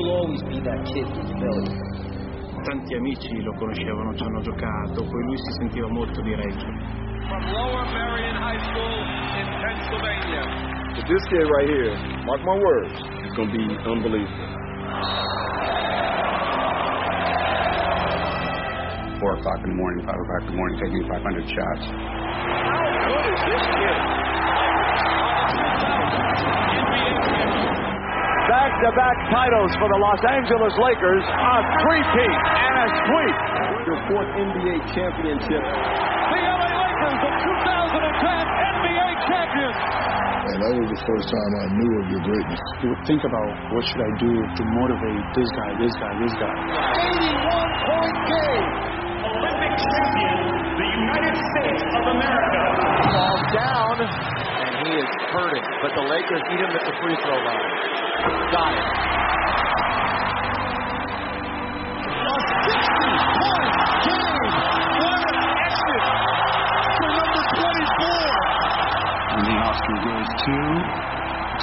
you'll always be that kid from Philly. Tanti amici lo conoscevano, ci hanno giocato, poi lui si sentiva molto di Reggio. From Lower Marion High School in Pennsylvania. But this kid right here, mark my words, is going to be unbelievable. Four o'clock in the morning, five o'clock in the morning, taking 500 shots. How good is this kid? Back-to-back titles for the Los Angeles Lakers, a three-peat and a sweep. Your fourth NBA championship. The LA Lakers, the 2010 NBA champions. And that was the first time I knew of your greatness. You would think about what should I do to motivate this guy, this guy, this guy. 81-point game. Olympic champion, the United States of America. Falls down, and he is hurting. But the Lakers beat him at the free throw line. Got it. A 60-point game. What an exit for number 24. And the Oscar goes to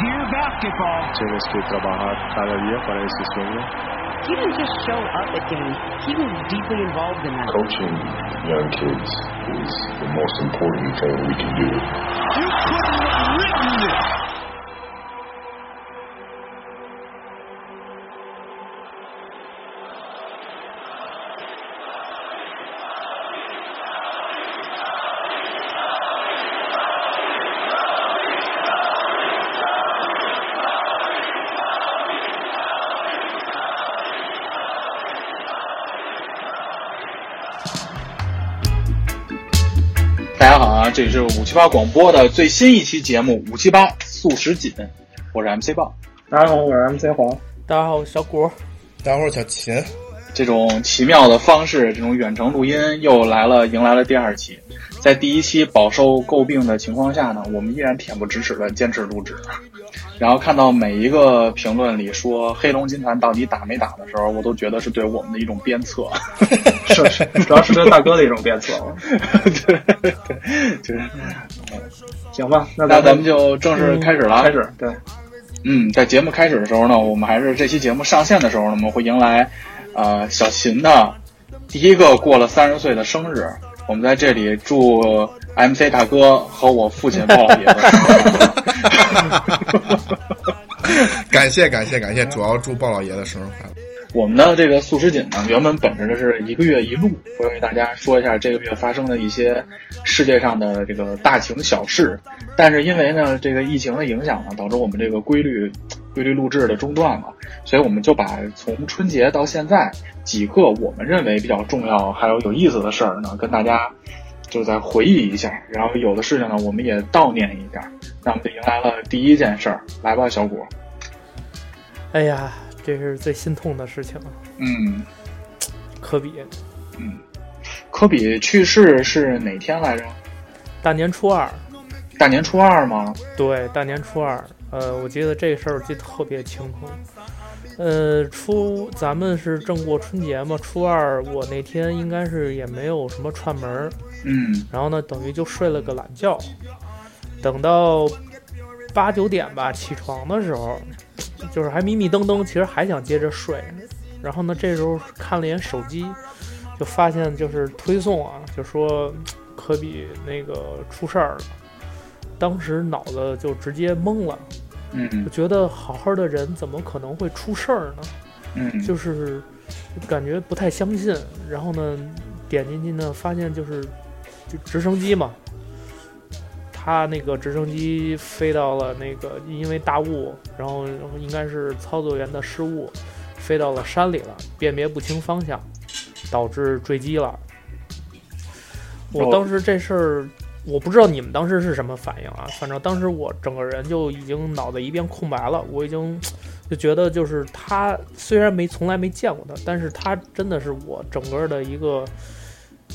Dear Basketball. Tienes que trabajar cada día para ese sueño. He didn't just show up at games. He was deeply involved in that. Coaching young kids is the most important thing we can do. You couldn't have written this. 大家好啊，这里是五七八广播的最新一期节目《五七八速食锦》，我是 MC 豹。大家好，我是 MC 黄。大家好，我是小谷。大家好，我是小秦。这种奇妙的方式，这种远程录音又来了，迎来了第二期。在第一期饱受诟病的情况下呢，我们依然恬不知耻的坚持录制。然后看到每一个评论里说黑龙军团到底打没打的时候，我都觉得是对我们的一种鞭策。是是，主要是对大哥的一种鞭策。对 对，就是，行吧，那那咱们就正式开始了。开始，对。嗯，在节目开始的时候呢，我们还是这期节目上线的时候呢，我们会迎来呃小秦的第一个过了三十岁的生日。我们在这里祝 MC 大哥和我父亲鲍老爷子。感谢感谢感谢，主要祝鲍老爷子生日快乐。我们的这个素食锦呢，原本本着的是一个月一录，会为大家说一下这个月发生的一些世界上的这个大情小事。但是因为呢，这个疫情的影响呢，导致我们这个规律规律录制的中断了，所以我们就把从春节到现在几个我们认为比较重要还有有意思的事儿呢，跟大家就再回忆一下。然后有的事情呢，我们也悼念一下。那我们就迎来了第一件事儿，来吧，小果。哎呀。这是最心痛的事情。嗯，科比，嗯，科比去世是哪天来着？大年初二。大年初二吗？对，大年初二。呃，我记得这个事儿记得特别清楚。呃，初咱们是正过春节嘛，初二我那天应该是也没有什么串门嗯，然后呢，等于就睡了个懒觉，等到八九点吧起床的时候。就是还迷迷瞪瞪，其实还想接着睡，然后呢，这时候看了一眼手机，就发现就是推送啊，就说科比那个出事儿了，当时脑子就直接懵了，嗯，就觉得好好的人怎么可能会出事儿呢？嗯，就是感觉不太相信，然后呢，点进去呢，发现就是就直升机嘛。他那个直升机飞到了那个，因为大雾，然后应该是操作员的失误，飞到了山里了，辨别不清方向，导致坠机了。我当时这事儿，我不知道你们当时是什么反应啊？反正当时我整个人就已经脑子一片空白了，我已经 就觉得就是他虽然没从来没见过他，但是他真的是我整个的一个。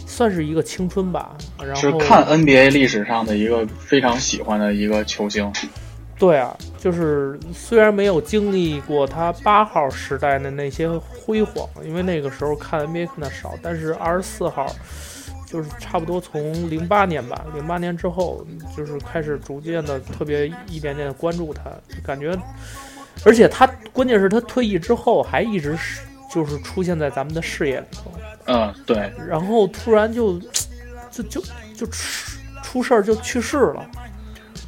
算是一个青春吧，然后是看 NBA 历史上的一个非常喜欢的一个球星。对啊，就是虽然没有经历过他八号时代的那些辉煌，因为那个时候看 NBA 看的少，但是二十四号就是差不多从零八年吧，零八年之后就是开始逐渐的特别一点点的关注他，感觉而且他关键是他退役之后还一直是就是出现在咱们的视野里头。嗯，对。然后突然就就就就出出事儿就去世了。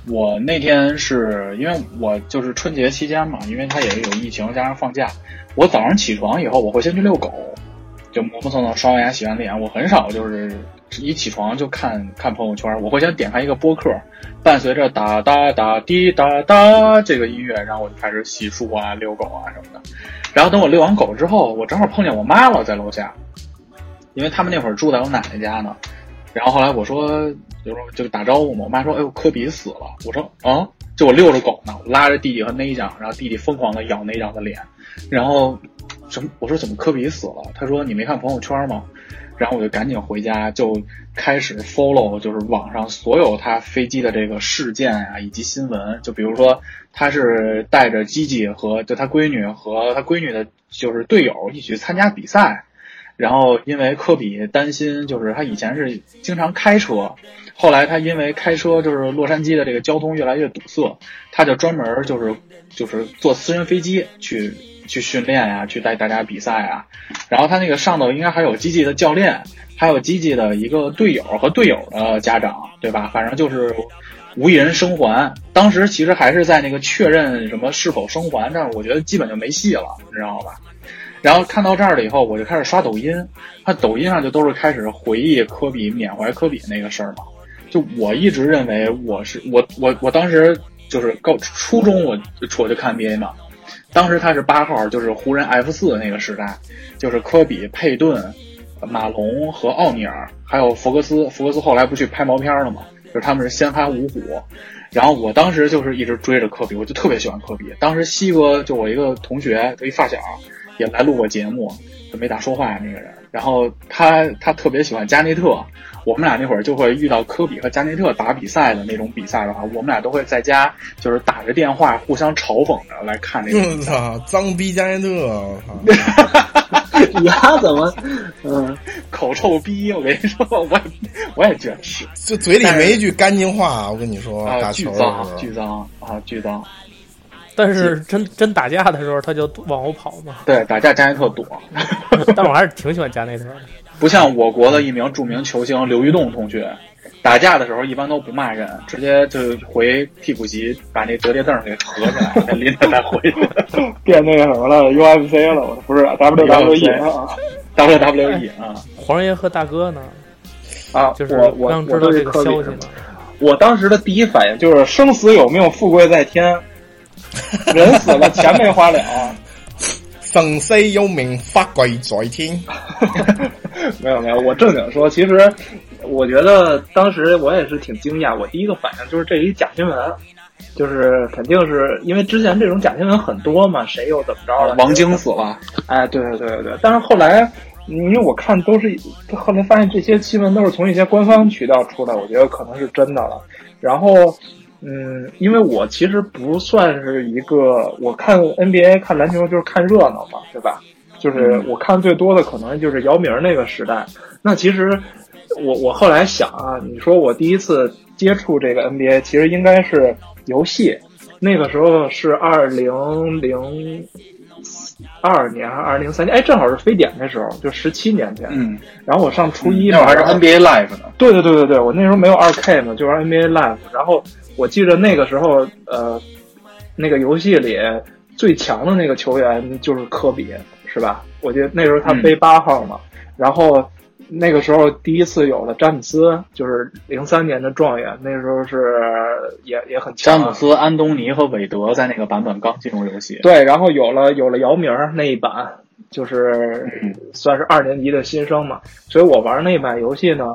我那天是因为我就是春节期间嘛，因为他也有疫情加上放假，我早上起床以后我会先去遛狗，就磨磨蹭蹭刷完牙洗完脸，我很少就是一起床就看看朋友圈，我会先点开一个播客，伴随着哒哒哒滴哒哒这个音乐，然后我就开始洗漱啊、遛狗啊什么的。然后等我遛完狗之后，我正好碰见我妈了，在楼下，因为他们那会儿住在我奶奶家呢。然后后来我说，就说就打招呼嘛。我妈说：“哎呦，科比死了。”我说：“啊！”就我遛着狗呢，我拉着弟弟和内长，然后弟弟疯狂的咬内长的脸。然后什么？我说怎么科比死了？他说：“你没看朋友圈吗？”然后我就赶紧回家，就开始 follow，就是网上所有他飞机的这个事件啊，以及新闻。就比如说，他是带着机器和就他闺女和他闺女的，就是队友一起参加比赛。然后因为科比担心，就是他以前是经常开车，后来他因为开车就是洛杉矶的这个交通越来越堵塞，他就专门就是就是坐私人飞机去去训练呀，去带大家比赛啊。然后他那个上头应该还有基基的教练，还有基基的一个队友和队友的家长，对吧？反正就是无一人生还。当时其实还是在那个确认什么是否生还，但是我觉得基本就没戏了，你知道吧？然后看到这儿了以后，我就开始刷抖音，他抖音上就都是开始回忆科比缅怀科比那个事儿嘛。就我一直认为我是我我我当时就是高初中我我就看 NBA 嘛，当时他是八号，就是湖人 F 四那个时代，就是科比、佩顿、马龙和奥尼尔，还有福克斯。福克斯后来不去拍毛片了嘛？就是他们是先发五虎。然后我当时就是一直追着科比，我就特别喜欢科比。当时西哥就我一个同学，就一发小。也来录过节目，就没咋说话那个人。然后他他特别喜欢加内特，我们俩那会儿就会遇到科比和加内特打比赛的那种比赛的话，我们俩都会在家就是打着电话互相嘲讽着来看那个。我操，脏逼加内特！我操，你丫怎么嗯 口臭逼？我跟你说，我也我也觉得是，就嘴里没一句干净话。我跟你说，打球巨脏，巨脏啊，巨脏。但是真真打架的时候，他就往后跑嘛。对，打架加内特躲。但我还是挺喜欢加内特的。不像我国的一名著名球星刘玉栋同学，打架的时候一般都不骂人，直接就回替补席把那折叠凳给合起来，再拎着再回去。变那个什么了？UFC 了？我不是 WWE 啊？WWE 啊？黄爷和大哥呢？啊，就是我我刚知道这个消息嘛。我当时的第一反应就是生死有命，富贵在天。人死了，钱没花了。生死有命，富贵在天。没有没有，我正经说，其实我觉得当时我也是挺惊讶。我第一个反应就是这一假新闻，就是肯定是因为之前这种假新闻很多嘛，谁又怎么着了？王晶死了。哎，对对对对对。但是后来，因为我看都是后来发现这些新闻都是从一些官方渠道出来，我觉得可能是真的了。然后。嗯，因为我其实不算是一个，我看 NBA 看篮球就是看热闹嘛，对吧？就是我看最多的可能就是姚明那个时代。那其实我我后来想啊，你说我第一次接触这个 NBA，其实应该是游戏，那个时候是二零零二年还是二零零三年？哎，正好是非典的时候，就十七年前。嗯。然后我上初一，那会儿还是 NBA Live 呢。对对对对对，我那时候没有二 K 嘛，就玩 NBA Live，然后。我记得那个时候，呃，那个游戏里最强的那个球员就是科比，是吧？我记得那时候他背八号嘛。然后那个时候第一次有了詹姆斯，就是零三年的状元，那时候是也也很强。詹姆斯、安东尼和韦德在那个版本刚进入游戏。对，然后有了有了姚明那一版，就是算是二年级的新生嘛。所以我玩那版游戏呢，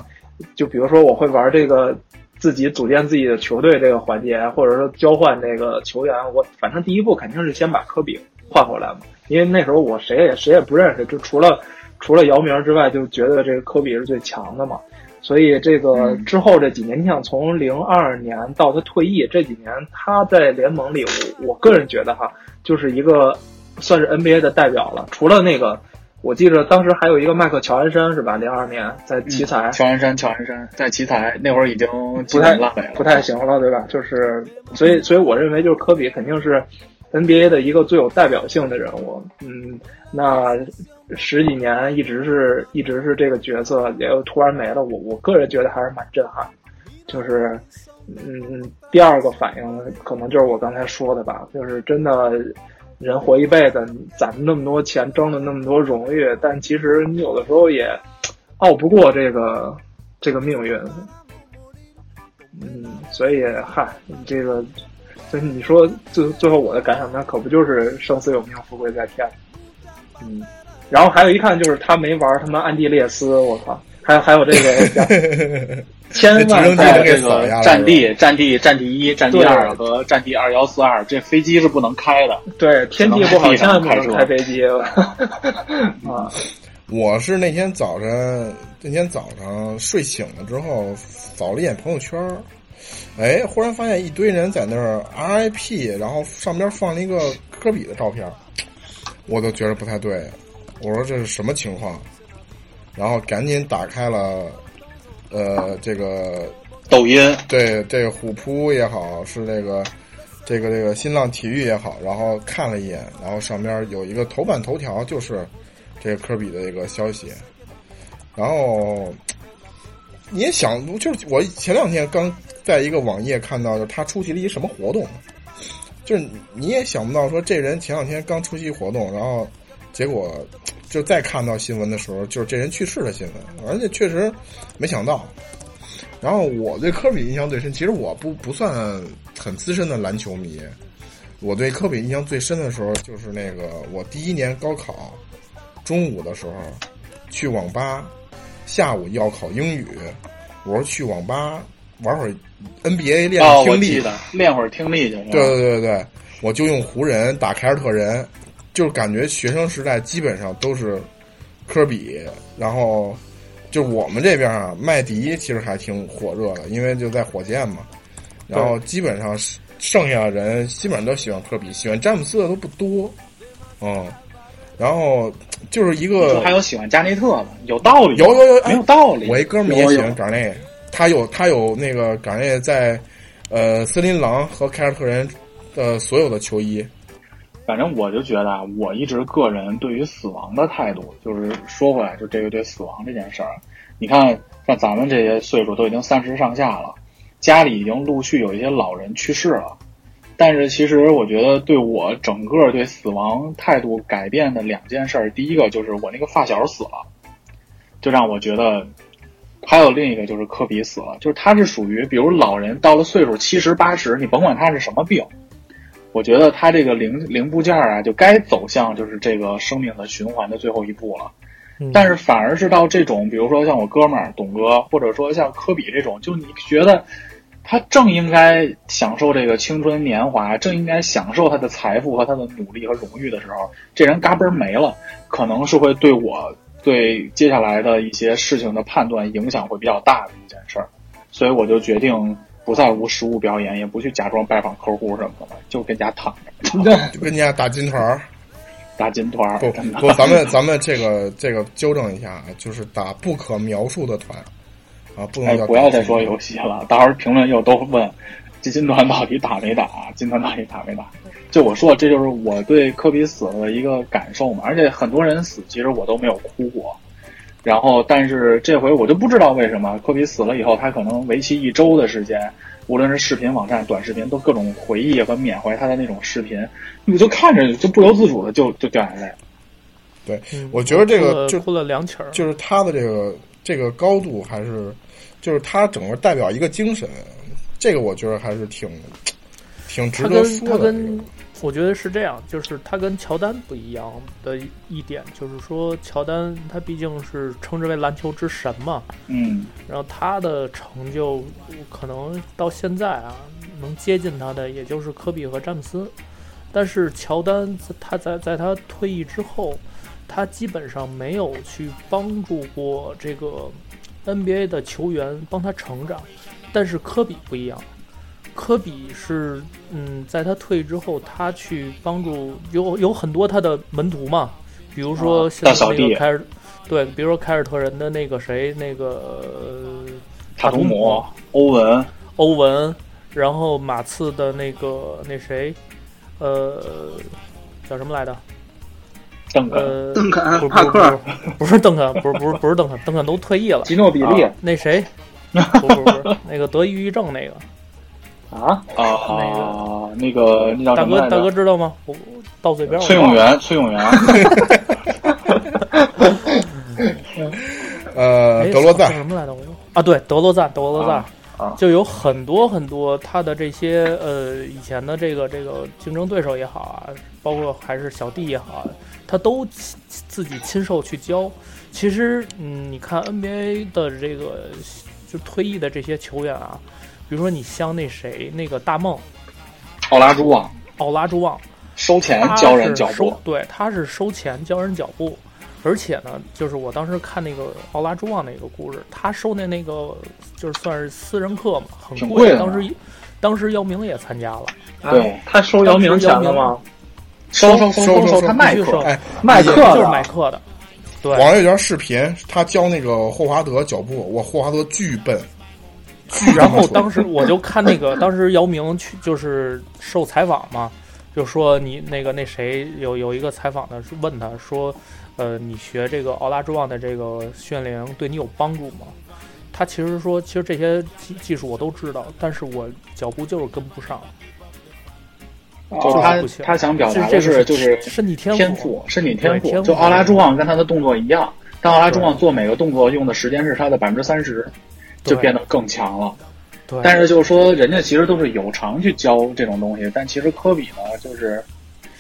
就比如说我会玩这个。自己组建自己的球队这个环节，或者说交换这个球员，我反正第一步肯定是先把科比换回来嘛，因为那时候我谁也谁也不认识，就除了 除了姚明之外，就觉得这个科比是最强的嘛。所以这个之后这几年，你想从零二年到他退役这几年，他在联盟里，我我个人觉得哈，就是一个算是 NBA 的代表了，除了那个。我记着当时还有一个麦克乔安山是吧？零二年在奇才，乔安山，乔安山在奇才那会儿已经不太烂尾了，不太行了，对吧？就是，所以，所以我认为就是科比肯定是，NBA 的一个最有代表性的人物。嗯，那十几年一直是一直是这个角色，也突然没了，我我个人觉得还是蛮震撼。就是，嗯，第二个反应可能就是我刚才说的吧，就是真的。人活一辈子，攒那么多钱，争了那么多荣誉，但其实你有的时候也拗不过这个这个命运。嗯，所以嗨，这个，所以你说最最后我的感想，那可不就是生死有命，富贵在天。嗯，然后还有一看就是他没玩他妈安地列斯，我靠，还还有这个。千万在这个战地、战地、战地一、战地二和战地二幺四二，这飞机是不能开的。对，天气不好，千万不能开飞机 啊！我是那天早晨，那天早上睡醒了之后，扫了一眼朋友圈，哎，忽然发现一堆人在那儿 RIP，然后上边放了一个科比的照片，我都觉得不太对，我说这是什么情况？然后赶紧打开了。呃，这个抖音对这个虎扑也好，是这个这个这个新浪体育也好，然后看了一眼，然后上边有一个头版头条就是这个科比的一个消息，然后你也想，就是我前两天刚在一个网页看到，就他出席了一什么活动，就是你也想不到说这人前两天刚出席活动，然后结果。就再看到新闻的时候，就是这人去世的新闻，而且确实没想到。然后我对科比印象最深，其实我不不算很资深的篮球迷。我对科比印象最深的时候，就是那个我第一年高考中午的时候去网吧，下午要考英语，我说去网吧玩会儿 NBA 练听力，练会儿听力去。对对对对，我就用湖人打凯尔特人。就是感觉学生时代基本上都是科比，然后就我们这边啊，麦迪其实还挺火热的，因为就在火箭嘛。然后基本上剩下的人基本上都喜欢科比，喜欢詹姆斯的都不多。嗯，然后就是一个还有喜欢加内特的，有道理？有有有，没有道理。我一哥们也喜欢冈内，他有他有那个冈内在呃森林狼和凯尔特人的所有的球衣。反正我就觉得啊，我一直个人对于死亡的态度，就是说回来，就这个对死亡这件事儿，你看像咱们这些岁数都已经三十上下了，家里已经陆续有一些老人去世了，但是其实我觉得对我整个对死亡态度改变的两件事儿，第一个就是我那个发小死了，就让我觉得，还有另一个就是科比死了，就是他是属于比如老人到了岁数七十八十，你甭管他是什么病。我觉得他这个零零部件啊，就该走向就是这个生命的循环的最后一步了。但是反而是到这种，比如说像我哥们儿董哥，或者说像科比这种，就你觉得他正应该享受这个青春年华，正应该享受他的财富和他的努力和荣誉的时候，这人嘎嘣没了，可能是会对我对接下来的一些事情的判断影响会比较大的一件事儿。所以我就决定。不再无实物表演，也不去假装拜访客户什么的，就跟家躺着，就跟家打金团儿，打金团儿。不不，咱们咱们这个这个纠正一下啊，就是打不可描述的团啊，不能不要再说游戏了。到时候评论又都问这金团到底打没打，金团到底打没打？就我说，这就是我对科比死了的一个感受嘛。而且很多人死，其实我都没有哭过。然后，但是这回我就不知道为什么科比死了以后，他可能为期一周的时间，无论是视频网站、短视频，都各种回忆和缅怀他的那种视频，你就看着就不由自主的就就掉眼泪。对，我觉得这个就哭了两曲儿，就是他的这个这个高度，还是就是他整个代表一个精神，这个我觉得还是挺挺值得说的。我觉得是这样，就是他跟乔丹不一样的一点，就是说乔丹他毕竟是称之为篮球之神嘛，嗯，然后他的成就可能到现在啊，能接近他的也就是科比和詹姆斯，但是乔丹他在在他退役之后，他基本上没有去帮助过这个 NBA 的球员帮他成长，但是科比不一样。科比是，嗯，在他退役之后，他去帮助有有很多他的门徒嘛，比如说像那个凯尔，对，比如说凯尔特人的那个谁，那个塔图姆、欧文、欧文，然后马刺的那个那谁，呃，叫什么来着？邓肯，呃，邓肯不帕克不是不是邓肯，不是不是不是邓肯，邓肯都退役了。吉诺比利啊那谁？不不不那个得抑郁症那个啊啊，那个那叫什么来着大哥大哥知道吗？我到嘴边崔永元，崔永元，呃，哎德罗赞叫什么来着？我又啊，对，德罗赞，德罗赞。啊就有很多很多他的这些呃以前的这个这个竞争对手也好啊，包括还是小弟也好啊，他都亲自己亲手去教。其实，嗯，你看 NBA 的这个就退役的这些球员啊，比如说你像那谁那个大梦，奥拉朱旺，奥拉朱旺，收钱教人脚步，对，他是收钱教人脚步。而且呢，就是我当时看那个奥拉朱旺那个故事，他收的那个就是算是私人课嘛，很挺贵的。当时当时姚明也参加了，对。他收姚明钱了吗？收收收收收，他卖课卖课就是卖课的。对，网上有条视频，他教那个霍华德脚步，我霍华德巨笨，巨然后当时我就看那个，当时姚明去就是受采访嘛，就说你那个那谁有有一个采访的是问他说，呃，你学这个奥拉朱旺的这个训练营对你有帮助吗？他其实说，其实这些技技术我都知道，但是我脚步就是跟不上，就是他不行他想表达这个的是就是身体天天赋身体天赋。对天赋就奥拉朱旺跟他的动作一样，但奥拉朱旺做每个动作用的时间是他的百分之三十，就变得更强了。对，但是就是说，人家其实都是有偿去教这种东西，但其实科比呢，就是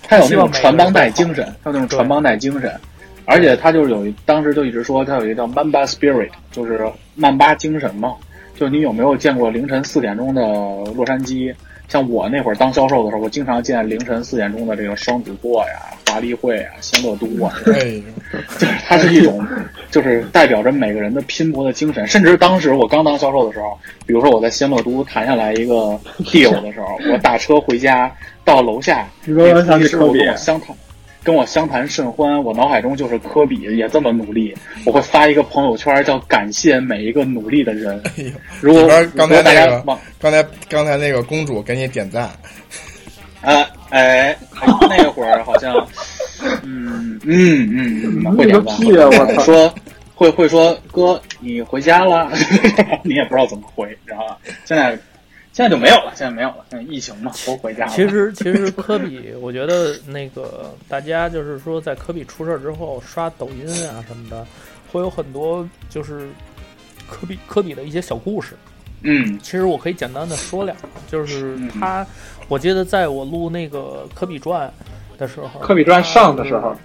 他有那种传帮带精神，他有那种传帮带精神，而且他就是有一当时就一直说他有一个叫 Mamba Spirit，就是曼巴精神嘛。就你有没有见过凌晨四点钟的洛杉矶？像我那会儿当销售的时候，我经常见凌晨四点钟的这个双子座呀、华丽会啊、仙乐都啊，哎呦，就是它是一种，就是代表着每个人的拼搏的精神。甚至当时我刚当销售的时候，比如说我在仙乐都谈下来一个 deal 的时候，我打车回家到楼下，你说我想你师傅起科比跟我相谈，跟我相谈甚欢，我脑海中就是科比也这么努力，我会发一个朋友圈叫感谢每一个努力的人。哎，如果刚才大那个刚才刚才那个公主给你点赞，呃，哎，那会儿好像，嗯嗯嗯，嗯会点赞，你个屁啊我操说会会说哥，你回家了，你也不知道怎么回，知道吧？现在现在就没有了，现在没有了，现在疫情嘛，都回家了。其实其实科比，我觉得那个大家就是说，在科比出事儿之后，刷抖音啊什么的，会有很多就是科比科比的一些小故事。嗯，其实我可以简单的说两个，就是他，我记得在我录那个科比传的时候，科比传上的时候，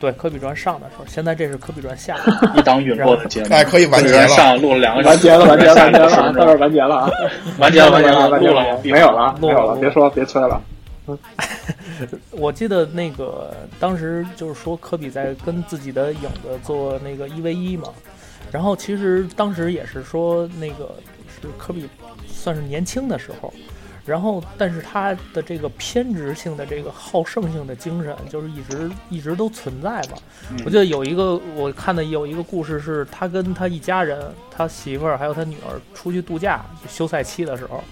对科比传上的时候，现在这是科比传下，一档陨落的节目，哎，可以完结了，上录了两个完结了，完结了，完结了，到到这儿完结了啊，完结了，完结了，完结了，没有了，没有了，别说，别催了。我记得那个当时就是说科比在跟自己的影子做那个一 v 一嘛，然后其实当时也是说那个是科比算是年轻的时候，然后但是他的这个偏执性的这个好胜性的精神就是一直一直都存在嘛。我记得有一个我看的有一个故事是他跟他一家人，他媳妇儿还有他女儿出去度假休赛期的时候。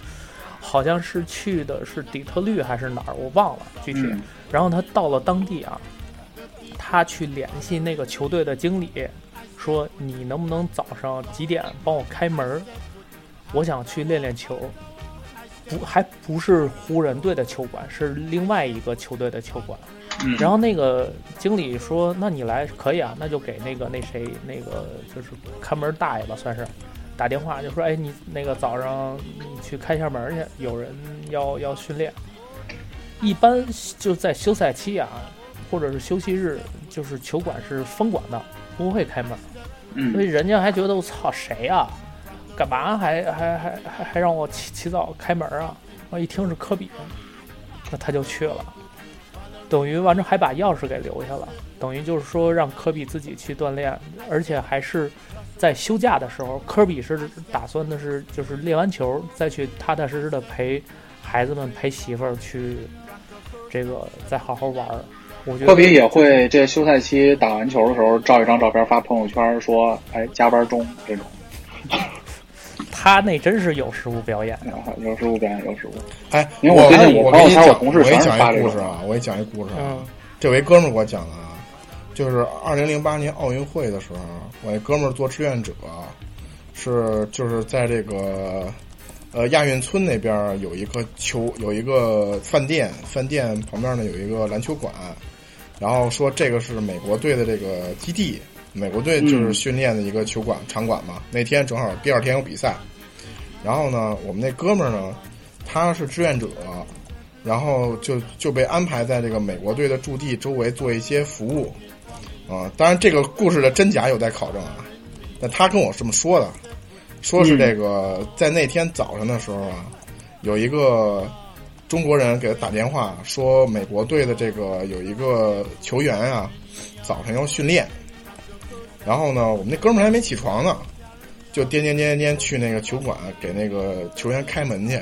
好像是去的是底特律还是哪儿，我忘了具体。嗯、然后他到了当地啊，他去联系那个球队的经理，说你能不能早上几点帮我开门？我想去练练球。不，还不是湖人队的球馆，是另外一个球队的球馆。嗯、然后那个经理说：“那你来可以啊，那就给那个那谁那个就是看门大爷吧，算是。”打电话就说：“哎，你那个早上你去开一下门去，有人要要训练。一般就在休赛期啊，或者是休息日，就是球馆是封馆的，不会开门。嗯，所以人家还觉得我操谁、啊，干嘛还还还还还让我起起早开门啊？我一听是科比，那他就去了，等于完了还把钥匙给留下了，等于就是说让科比自己去锻炼，而且还是。”在休假的时候，科比是打算的是，就是练完球再去踏踏实实的陪孩子们、陪媳妇儿去这个再好好玩儿。我觉得科比也会这休赛期打完球的时候照一张照片发朋友圈，说：“哎，加班中这种。”他那真是有实物表演，有实物表演，有实物。哎，因为我最近我朋友圈，我给你讲，同事我给你全是发这种。讲一故事啊，我给你讲一故事啊。嗯，这位哥们儿给我讲的啊，就是二零零八年奥运会的时候，我那哥们儿做志愿者，是就是在这个呃亚运村那边儿有一个球，有一个饭店，饭店旁边呢有一个篮球馆，然后说这个是美国队的这个基地，美国队就是训练的一个球馆、场馆嘛。那天正好第二天有比赛，然后呢，我们那哥们儿呢，他是志愿者。然后就就被安排在这个美国队的驻地周围做一些服务，啊，当然这个故事的真假有待考证啊。那他跟我这么说的，说是这个在那天早上的时候啊，有一个中国人给他打电话说，美国队的这个有一个球员啊，早上要训练，然后呢，我们那哥们儿还没起床呢，就颠颠颠颠去那个球馆给那个球员开门去。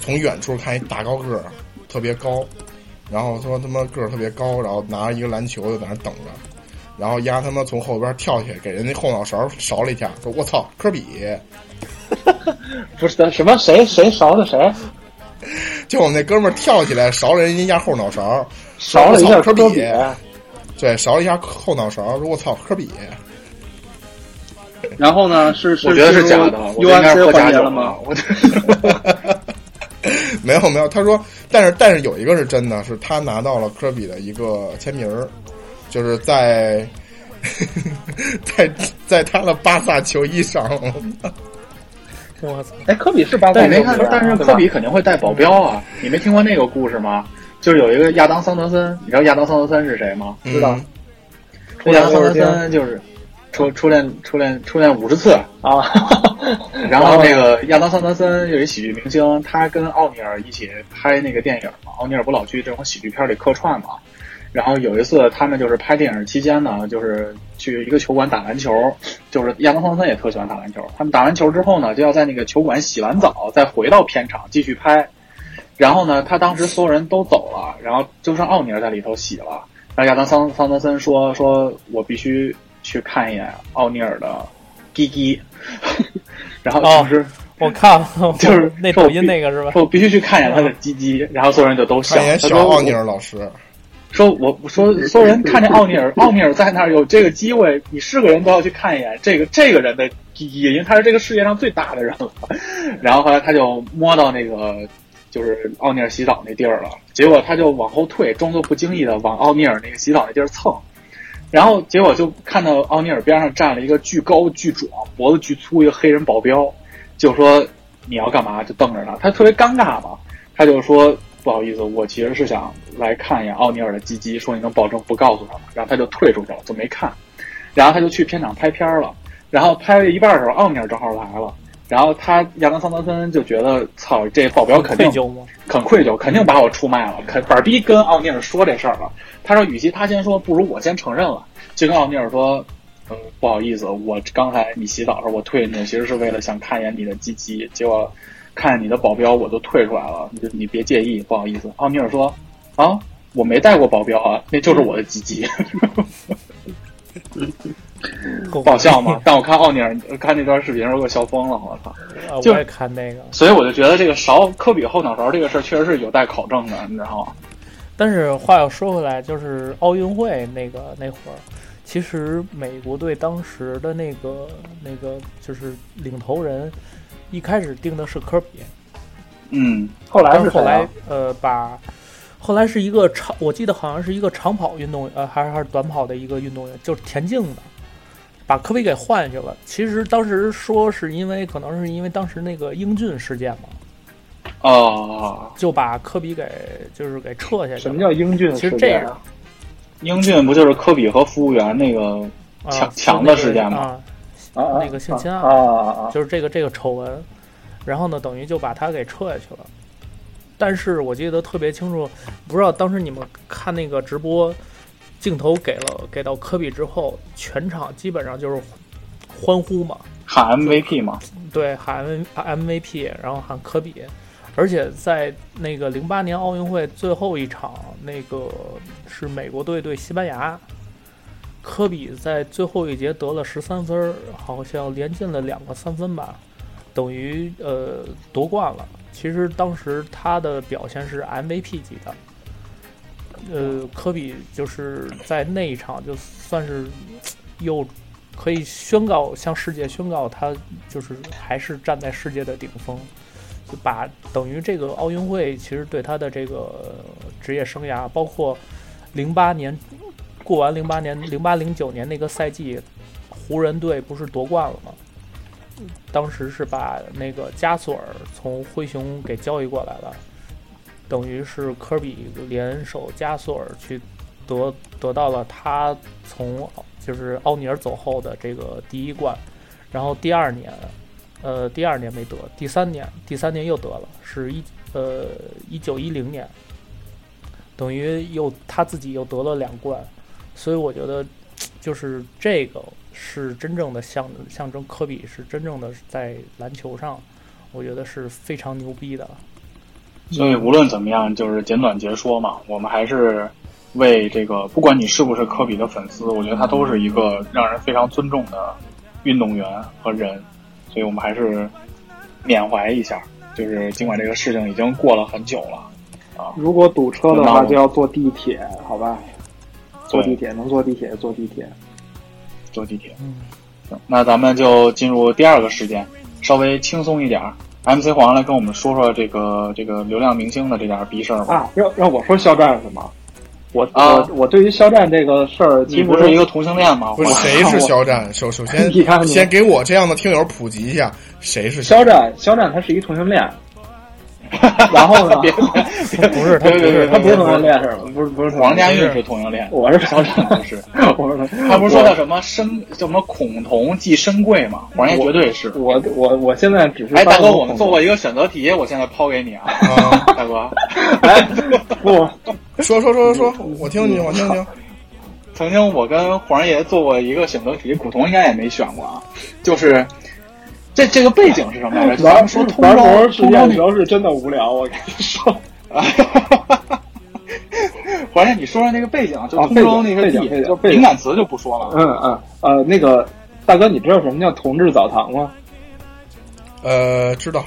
从远处看一大高个儿，特别高，然后说他妈个儿特别高，然后拿着一个篮球就在那等着，然后丫他妈从后边跳起来给人家后脑勺勺了一下，说我操科比，不是的什么谁谁勺的谁？就我们那哥们儿跳起来勺了人家一下后脑勺，勺了一下科比，对，勺了一下后脑勺，说我操科比。然后呢？是是我觉得是假的，UFC 环节了吗？我 没有没有，他说，但是但是有一个是真的，是他拿到了科比的一个签名儿，就是在 在在他的巴萨球衣上。我操！哎，科比是巴萨，你没看，但是科比肯定会带保镖啊！你没听过那个故事吗？就是有一个亚当桑德森，你知道亚当桑德森是谁吗？嗯知道。亚当桑德森就是初初恋初恋初恋五十次啊。然后那个亚当桑德森有一喜剧明星，他跟奥尼尔一起拍那个电影嘛。奥尼尔不老去这种喜剧片里客串嘛。然后有一次他们就是拍电影期间呢，就是去一个球馆打篮球，就是亚当桑德森也特喜欢打篮球。他们打完球之后呢，就要在那个球馆洗完澡，再回到片场继续拍。然后呢，他当时所有人都走了，然后就剩奥尼尔在里头洗了。然后亚当桑桑德森说：“说我必须去看一眼奥尼尔的鸡鸡。”然后当时、哦、我看了，就是那抖音那个是吧？说我必须去看一眼他的鸡鸡，然后所有人就都笑。看一眼小奥尼尔老师。说我说所有人看见奥尼尔，奥尼尔在那儿有这个机会，你是个人都要去看一眼这个这个人的鸡鸡，因为他是这个世界上最大的人了。然后后来他就摸到那个就是奥尼尔洗澡那地儿了，结果他就往后退，装作不经意的往奥尼尔那个洗澡那地儿蹭。然后结果就看到奥尼尔边上站了一个巨高巨壮、脖子巨粗一个黑人保镖，就说你要干嘛？就瞪着他，他特别尴尬嘛，他就说不好意思，我其实是想来看一眼奥尼尔的鸡鸡，说你能保证不告诉他吗？然后他就退出去了，就没看。然后他就去片场拍片了，然后拍了一半的时候，奥尼尔正好来了，然后他亚当桑德森就觉得操，这保镖肯定很愧疚，肯定把我出卖了，肯板逼跟奥尼尔说这事儿了。他说，与其他先说，不如我先承认了。就跟奥尼尔说，嗯，不好意思，我刚才你洗澡的时候我退进去，其实是为了想看一眼你的鸡鸡，结果看见你的保镖我都退出来了，你你别介意，不好意思。奥尼尔说，啊，我没带过保镖啊，那就是我的鸡鸡。不好笑吗？但我看奥尼尔看那段视频时候，给我笑疯了，我操！我也看那个，所以我就觉得这个勺科比后脑勺这个事儿确实是有待考证的，你知道吗？但是话又说回来，就是奥运会那个那会儿，其实美国队当时的那个那个就是领头人，一开始定的是科比，嗯，后来是后来呃把，后来是一个长，我记得好像是一个长跑运动员，呃还是还是短跑的一个运动员，就是田径的，把科比给换下去了。其实当时说是因为可能是因为当时那个英俊事件嘛。哦，就把科比给就是给撤下去。什么叫英俊？其实这样，英俊不就是科比和服务员那个抢、啊、抢的事件吗？啊，那个性侵案啊，就是这个这个丑闻，然后呢，等于就把他给撤下去了。但是我记得特别清楚，不知道当时你们看那个直播，镜头给了给到科比之后，全场基本上就是欢呼嘛，喊 MVP 嘛，对，喊 MVP，然后喊科比。而且在那个零八年奥运会最后一场，那个是美国队对西班牙，科比在最后一节得了十三分，好像连进了两个三分吧。等于呃夺冠了。其实当时他的表现是 MVP 级的。呃，科比就是在那一场就算是又可以宣告向世界宣告他就是还是站在世界的顶峰，就把等于这个奥运会其实对他的这个职业生涯，包括零八年过完零八年零八零九年那个赛季，湖人队不是夺冠了吗？当时是把那个加索尔从灰熊给交易过来了。等于是科比联手加索尔去得得到了他从就是奥尼尔走后的这个第一冠，然后第二年，呃，第二年没得，第三年第三年又得了，是一呃一九一零年，等于又他自己又得了两冠，所以我觉得就是这个是真正的象象征科比是真正的在篮球上，我觉得是非常牛逼的。所以无论怎么样，就是简短截说嘛，我们还是为这个，不管你是不是科比的粉丝，我觉得他都是一个让人非常尊重的运动员和人，所以我们还是缅怀一下。就是尽管这个事情已经过了很久了啊，如果堵车的话，就要坐地铁，好吧？坐地铁能坐地铁，坐地铁，坐地铁。嗯，行，那咱们就进入第二个事件，稍微轻松一点儿。MC 黄来跟我们说说这个这个流量明星的这点逼事儿吧。啊，让让我说肖战是吗？我我我对于肖战这个事儿，你不是一个同性恋吗？不是，谁是肖战？首首先，先给我这样的听友普及一下，谁是肖战？肖战他是一同性恋。然后呢？别别不是，他不是，他不是同性恋是吗？不是不是，王家玉是同性恋，我是肖战，不是。我说他不是说叫什么生叫什么孔同即生贵吗？王爷绝对是。我我我现在只是哎，大哥，我们做过一个选择题，我现在抛给你啊，大哥。哎，不说说说说说，我听听，我听听。曾经我跟黄爷做过一个选择题，古潼应该也没选过啊，就是。这这个背景是什么来着？咱们说通州，通州主要是真的无聊，我跟你说。关键你说说那个背景，就通州那个地，就敏感词就不说了。嗯嗯呃，那个大哥，你知道什么叫同志澡堂吗？呃，知道，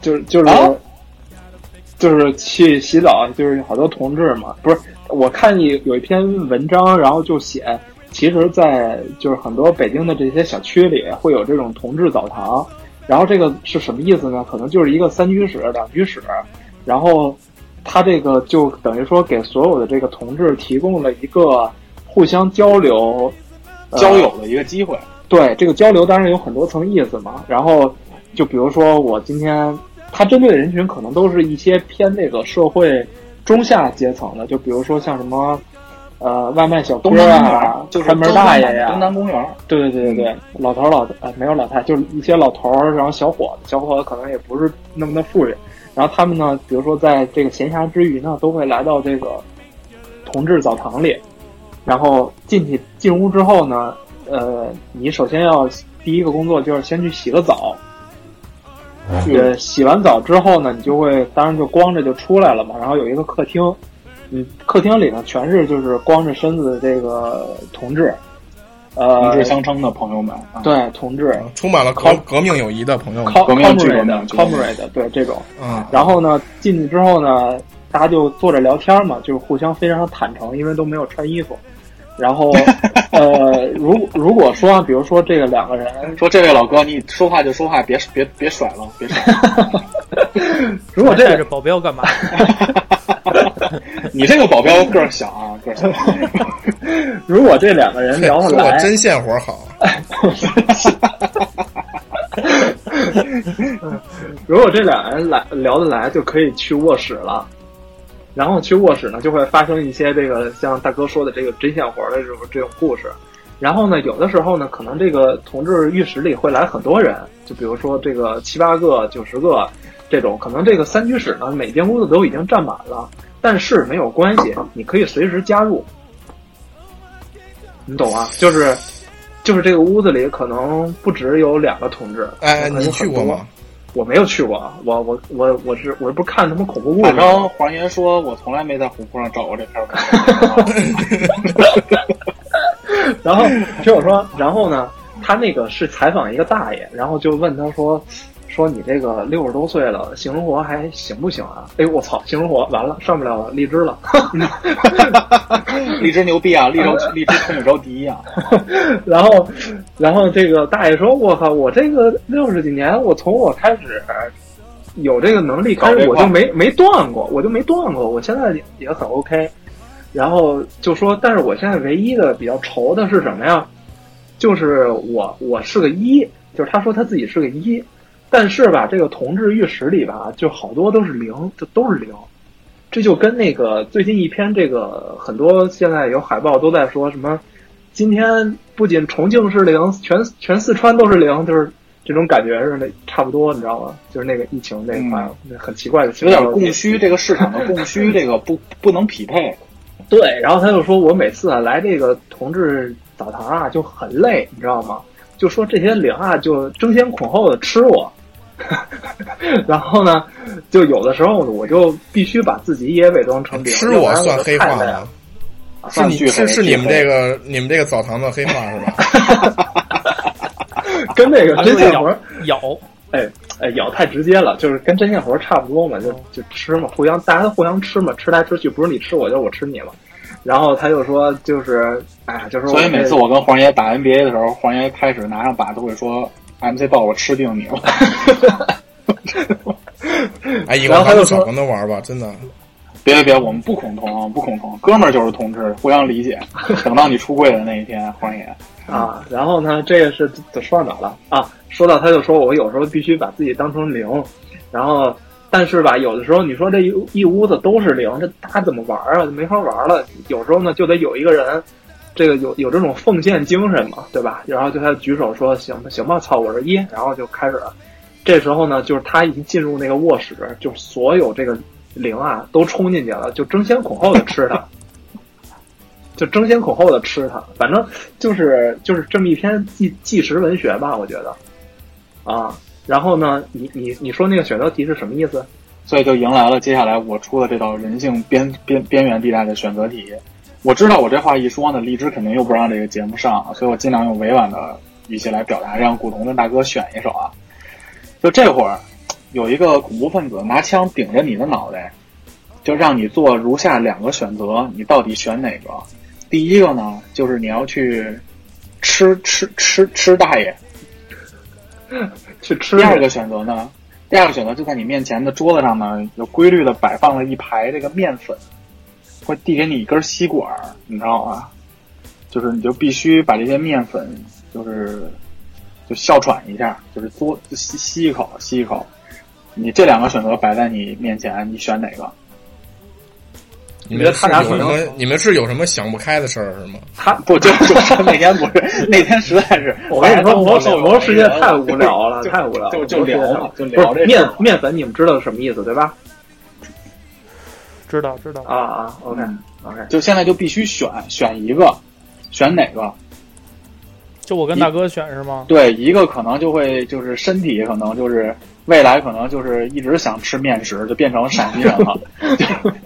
就是就是就是去洗澡，就是好多同志嘛。不是，我看一有一篇文章，然后就写。其实，在就是很多北京的这些小区里，会有这种同志澡堂。然后这个是什么意思呢？可能就是一个三居室、两居室，然后他这个就等于说给所有的这个同志提供了一个互相交流、交友的一个机会。对这个交流，当然有很多层意思嘛。然后就比如说，我今天他针对的人群可能都是一些偏那个社会中下阶层的，就比如说像什么。呃，外卖小哥啊，看门大爷呀，东南公园。对对对对对，老头老呃没有老太，就是一些老头儿，然后小伙子，小伙子可能也不是那么的富裕，然后他们呢，比如说在这个闲暇之余呢，都会来到这个同志澡堂里，然后进去进屋之后呢，呃，你首先要第一个工作就是先去洗个澡，呃，洗完澡之后呢，你就会当然就光着就出来了嘛，然后有一个客厅。嗯，客厅里呢全是就是光着身子的这个同志，呃，同志相称的朋友们，对，同志，充满了革革命友谊的朋友们，comrade，comrade，对这种，嗯，然后呢进去之后呢，大家就坐着聊天嘛，就是互相非常坦诚，因为都没有穿衣服，然后，呃，如如果说比如说这个两个人说这位老哥，你说话就说话，别别别甩了，别甩，如果这是保镖干嘛？你这个保镖个儿小啊，个儿小。如果这两个人聊得来，针线活好。如果这两个人来聊得来，就可以去卧室了。然后去卧室呢，就会发生一些这个像大哥说的这个针线活的这种这种故事。然后呢，有的时候呢，可能这个同志浴室里会来很多人，就比如说这个七八个、九十个。这种可能这个三居室呢，每间屋子都已经占满了，但是没有关系，你可以随时加入，你懂啊？就是，就是这个屋子里可能不只有两个同志。哎，你去过吗？我没有去过，我我我我是我是不是看什么恐怖故事？反正黄岩说我从来没在虎扑上找过这片 然后听我说，然后呢，他那个是采访一个大爷，然后就问他说。说你这个六十多岁了，性生活还行不行啊？哎呦，我操，性生活完了上不了荔枝了，荔枝牛逼啊，荔枝 荔枝空宇宙第一啊。然后，然后这个大爷说：“我靠，我这个六十几年，我从我开始有这个能力开始，我就没没断过，我就没断过，我现在也很 OK。”然后就说：“但是我现在唯一的比较愁的是什么呀？就是我我是个一，就是他说他自己是个一。”但是吧，这个同志浴室里吧，就好多都是零，就都是零。这就跟那个最近一篇这个很多现在有海报都在说什么，今天不仅重庆是零，全全四川都是零，就是这种感觉似的，差不多，你知道吗？就是那个疫情那一块，很奇怪的，有点供需，这个市场的供需这个不 不能匹配。对，然后他就说我每次啊来这个同志澡堂啊就很累，你知道吗？就说这些零啊就争先恐后的吃我。然后呢，就有的时候我就必须把自己也伪装成零，吃我算黑话吗？是你是是你们这个你们这个澡堂的黑话是吧？跟那个针线活咬，哎哎咬太直接了，就是跟针线活差不多嘛，就就吃嘛，互相大家都互相吃嘛，吃来吃去不是你吃我就是我吃你嘛。然后他就说就是哎，就是所以每次我跟黄爷打 NBA 的时候，黄爷开始拿上把都会说。MC 报我吃定你了！哎，以后咱就少跟他玩吧，真的。别别别，我们不恐同，不恐同，哥们儿就是同志，互相理解。等到你出柜的那一天，欢爷 啊。然后呢，这个是说到哪了啊？说到他就说我有时候必须把自己当成零，然后但是吧，有的时候你说这一一屋子都是零，这大家怎么玩啊？就没法玩了。有时候呢，就得有一个人。这个有有这种奉献精神嘛，对吧？然后就他举手说：“行吧，行吧，操，我是一。”然后就开始了。这时候呢，就是他一进入那个卧室，就所有这个零啊都冲进去了，就争先恐后的吃它，就争先恐后的吃它。反正就是就是这么一篇纪纪实文学吧，我觉得啊。然后呢，你你你说那个选择题是什么意思？所以就迎来了接下来我出的这道人性边边边缘地带的选择题。我知道我这话一说呢，荔枝肯定又不让这个节目上，所以我尽量用委婉的语气来表达，让古潼跟大哥选一首啊。就这会儿，有一个恐怖分子拿枪顶着你的脑袋，就让你做如下两个选择，你到底选哪个？第一个呢，就是你要去吃吃吃吃大爷，去吃。第二个选择呢，第二个选择就在你面前的桌子上呢，有规律的摆放了一排这个面粉。会递给你一根吸管，你知道吗？就是你就必须把这些面粉，就是就哮喘一下，就是嘬吸吸一口，吸一口。你这两个选择摆在你面前，你选哪个？你们是有什么？你们是有什么想不开的事儿是吗？他不就就那天不是那天实在是，我跟你说，魔手游世界太无聊了，太无聊，就就聊嘛，就聊这面面粉，你们知道是什么意思对吧？知道知道啊啊，OK OK，就现在就必须选选一个，选哪个？就我跟大哥选是吗？对，一个可能就会就是身体可能就是未来可能就是一直想吃面食，就变成陕西人了，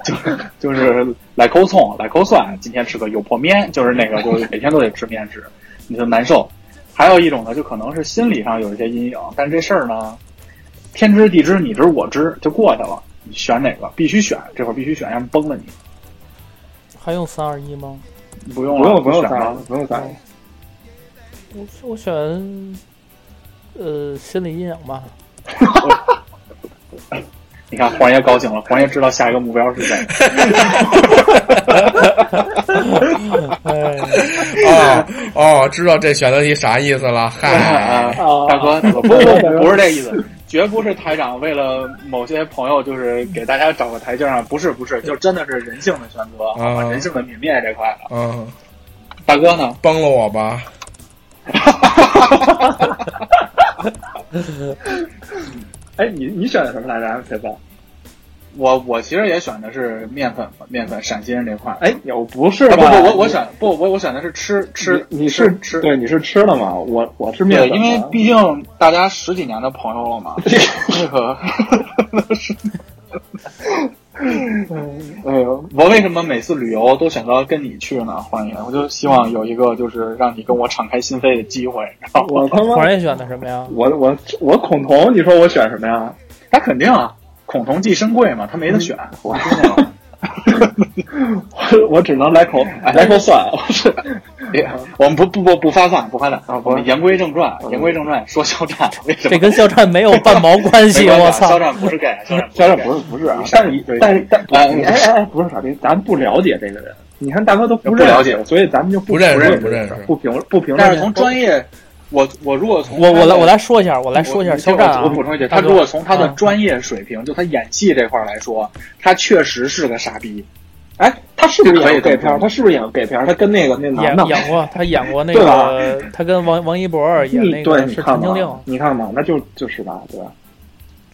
就就就是来口葱来口蒜，今天吃个油泼面，就是那个就是每天都得吃面食，你就难受。还有一种呢，就可能是心理上有一些阴影，但这事儿呢，天知地知你知我知，就过去了。你选哪个？必须选，这会儿必须选，要不崩了你。还用三二一吗？不用，不用，不用三，不用三。我我选，呃，心理阴影吧。你看黄爷高兴了，黄爷知道下一个目标是谁。哦哦，知道这选择题啥意思了？嗨，大哥，不不不是这意思。绝不是台长为了某些朋友，就是给大家找个台阶上，不是不是，就真的是人性的选择，人性的泯灭这块的。嗯，大哥呢？崩了我吧！哎，你你选的什么来着？铁子？我我其实也选的是面粉，面粉陕西人这块。哎，有不是？不不，我我选不我我选的是吃吃，你是吃对你是吃的吗？我我是面粉，因为毕竟大家十几年的朋友了嘛。这个是 哎呦，我为什么每次旅游都选择跟你去呢？黄爷，我就希望有一个就是让你跟我敞开心扉的机会。我他妈黄爷选的什么呀？我我我孔同，你说我选什么呀？他肯定啊，孔同即深贵嘛，他没得选。我我 我只能来口来口蒜，我是。我们不不不不发散不发散啊！我们言归正传，言归正传，说肖战 为什么？这跟肖战没有半毛关系，我操！肖战不是 gay，肖战肖战不是不是啊！但是但是但哎哎哎，不是傻逼，咱不了解这个人。你看大哥都不了解，所以咱们就不认识不认识不评不评论。但是从专业，我我如果从我我来我来说一下，我来说一下肖战啊。我补充一句，他如果从他的专业水平，就他演戏这块来说，他确实是个傻逼。哎，他是不是演过 gay 片？他是不是演过 gay 片？他跟那个那男的演过，他演过那 个，他跟王王一博演那个是《陈情令》。你看嘛，那就就是吧，对吧？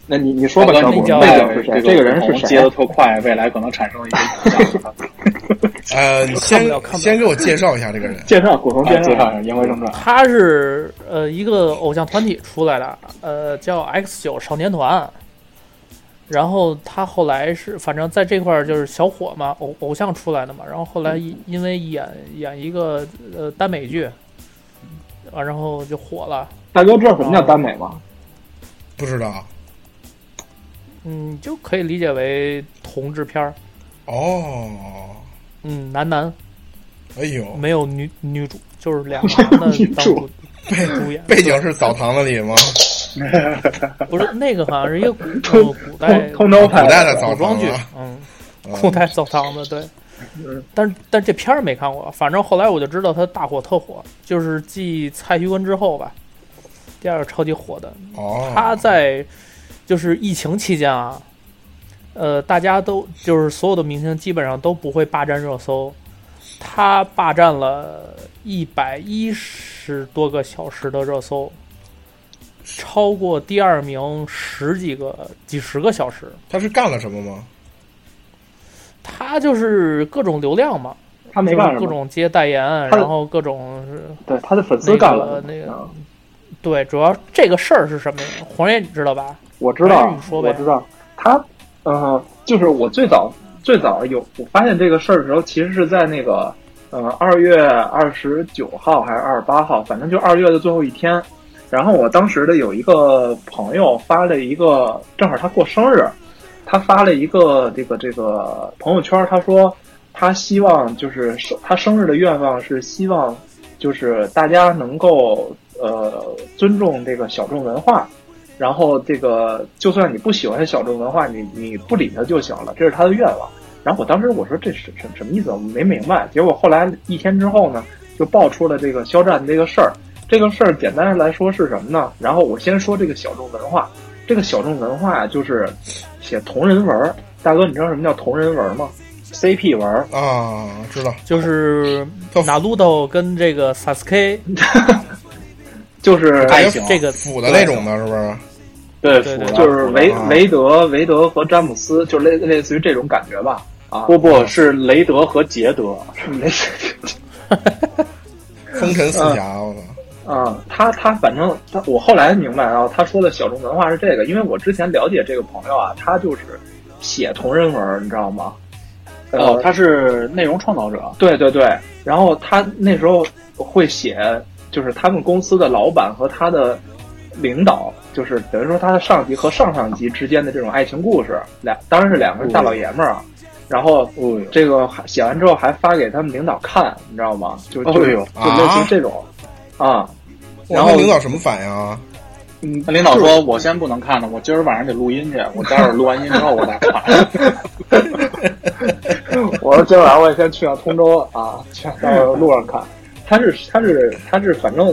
那你你说吧，小谷背景是谁？这个人是谁？接的特快，未来可能产生一些影响。呃，先先给我介绍一下这个人。介绍古潼介绍一下，言归正传。他是呃一个偶像团体出来的，呃叫 X 九少年团。然后他后来是，反正在这块儿就是小火嘛，偶偶像出来的嘛。然后后来因因为演演一个呃耽美剧，啊，然后就火了。大哥知道什么叫耽美吗？不知道。嗯，就可以理解为同志片儿。哦。嗯，男男。哎呦。没有女女主，就是两个 男的当主主演。背景是澡堂子里吗？不是那个，好像是一个古古代通州古代的古装剧，嗯，古代澡堂子对。但是但这片儿没看过，反正后来我就知道他大火特火，就是继蔡徐坤之后吧，第二个超级火的。哦。他在就是疫情期间啊，呃，大家都就是所有的明星基本上都不会霸占热搜，他霸占了一百一十多个小时的热搜。超过第二名十几个、几十个小时，他是干了什么吗？他就是各种流量嘛，他没干什么，各种接代言，然后各种对他的粉丝干了那个，对，主要这个事儿是什么呀？黄爷你知道吧？我知道，你说呗。我知道，他呃，就是我最早最早有我发现这个事儿的时候，其实是在那个呃二月二十九号还是二十八号，反正就二月的最后一天。然后我当时的有一个朋友发了一个，正好他过生日，他发了一个这个这个朋友圈，他说他希望就是他生日的愿望是希望就是大家能够呃尊重这个小众文化，然后这个就算你不喜欢小众文化，你你不理他就行了，这是他的愿望。然后我当时我说这是什什么意思？我没明白。结果后来一天之后呢，就爆出了这个肖战这个事儿。这个事儿简单来说是什么呢？然后我先说这个小众文化。这个小众文化，就是写同人文。大哥，你知道什么叫同人文吗？CP 文啊，知道，就是拿鲁豆跟这个 Sasuke，就是这个腐的那种的，是不是？对对对，就是维维德、维德和詹姆斯，就类类似于这种感觉吧？啊，不不 是雷德和杰德，是雷。风尘四侠，我操！啊，他他反正他，我后来明白啊，他说的小众文化是这个，因为我之前了解这个朋友啊，他就是写同人文，你知道吗？哦，他是内容创造者。对对对，然后他那时候会写，就是他们公司的老板和他的领导，就是等于说他的上级和上上级之间的这种爱情故事，两当然是两个大老爷们儿啊。然后这个写完之后还发给他们领导看，你知道吗？就就就类似于这种。啊，然后领导什么反应啊？嗯，领导说：“我先不能看呢，我今儿晚上得录音去，我待会儿录完音之后我再看。”我说：“今晚上我也先去趟通州啊，去到路上看。”他是他是他是，反正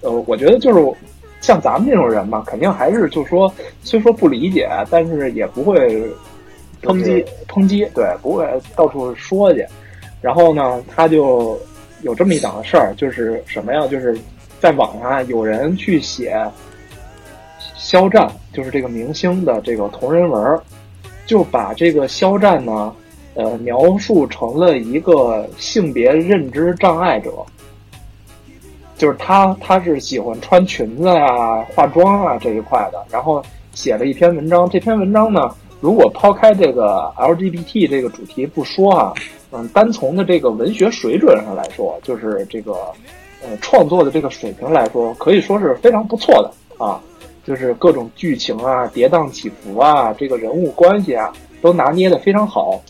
呃，我觉得就是像咱们这种人嘛，肯定还是就说，虽说不理解，但是也不会抨击抨击，对，不会到处说去。然后呢，他就。有这么一档子事儿，就是什么呀？就是在网上有人去写肖战，就是这个明星的这个同人文，就把这个肖战呢，呃，描述成了一个性别认知障碍者，就是他他是喜欢穿裙子啊、化妆啊这一块的，然后写了一篇文章。这篇文章呢，如果抛开这个 LGBT 这个主题不说哈、嗯，单从的这个文学水准上来说，就是这个呃创作的这个水平来说，可以说是非常不错的啊。就是各种剧情啊、跌宕起伏啊、这个人物关系啊，都拿捏的非常好。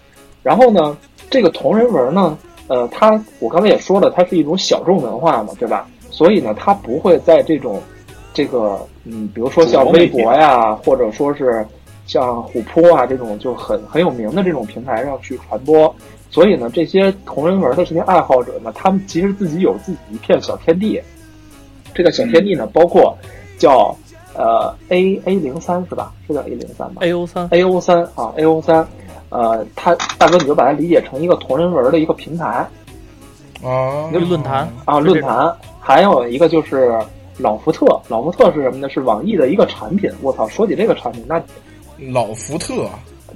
然后呢，这个同人文呢，呃，它我刚才也说了，它是一种小众文化嘛，对吧？所以呢，他不会在这种这个嗯，比如说像微博呀，或者说是像虎扑啊这种就很很有名的这种平台上去传播。所以呢，这些同人文的这些爱好者呢，他们其实自己有自己一片小天地。这个小天地呢，包括叫呃 A A 零三是吧？是叫 A 零三吧？A O 三 A O 三啊 A O 三，呃，他大哥你就把它理解成一个同人文的一个平台啊，一个论坛啊论坛。还有一个就是老福特，老福特是什么呢？是网易的一个产品。我操，说起这个产品，那老福特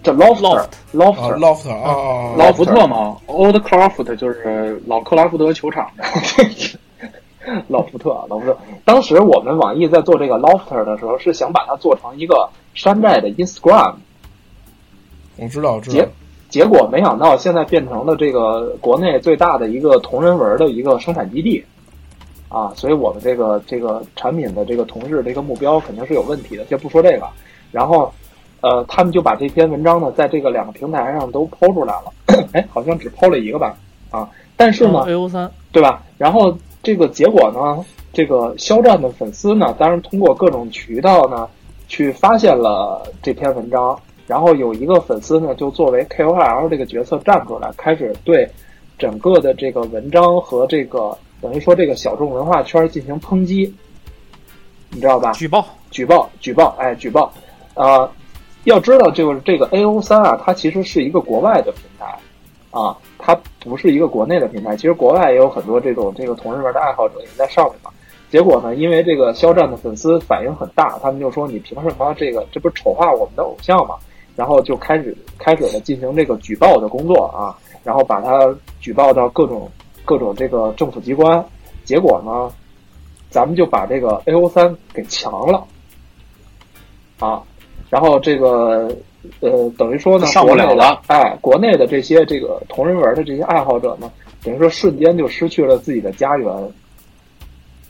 这 Lofter Lofter Lofter 啊，老福特嘛，Old Craft 就是老克拉福德球场的。老福特，老福特。当时我们网易在做这个 Lofter 的时候，是想把它做成一个山寨的 Instagram。我知道，我知道。结结果没想到，现在变成了这个国内最大的一个同人文的一个生产基地。啊，所以我们这个这个产品的这个同事这个目标肯定是有问题的。先不说这个，然后，呃，他们就把这篇文章呢，在这个两个平台上都抛出来了。哎，好像只抛了一个吧？啊，但是呢，A O 三对吧？然后这个结果呢，这个肖战的粉丝呢，当然通过各种渠道呢，去发现了这篇文章。然后有一个粉丝呢，就作为 K O L 这个角色站出来，开始对整个的这个文章和这个。等于说这个小众文化圈进行抨击，你知道吧？举报，举报，举报，哎，举报。呃，要知道，就是这个 A O 三啊，它其实是一个国外的平台啊，它不是一个国内的平台。其实国外也有很多这种这个同人文的爱好者也在上面嘛。结果呢，因为这个肖战的粉丝反应很大，他们就说你凭什么这个这不是丑化我们的偶像嘛？然后就开始开始了进行这个举报的工作啊，然后把它举报到各种。各种这个政府机关，结果呢，咱们就把这个 A O 三给强了，啊，然后这个呃，等于说呢，上不了了。哎，国内的这些这个同人文的这些爱好者呢，等于说瞬间就失去了自己的家园，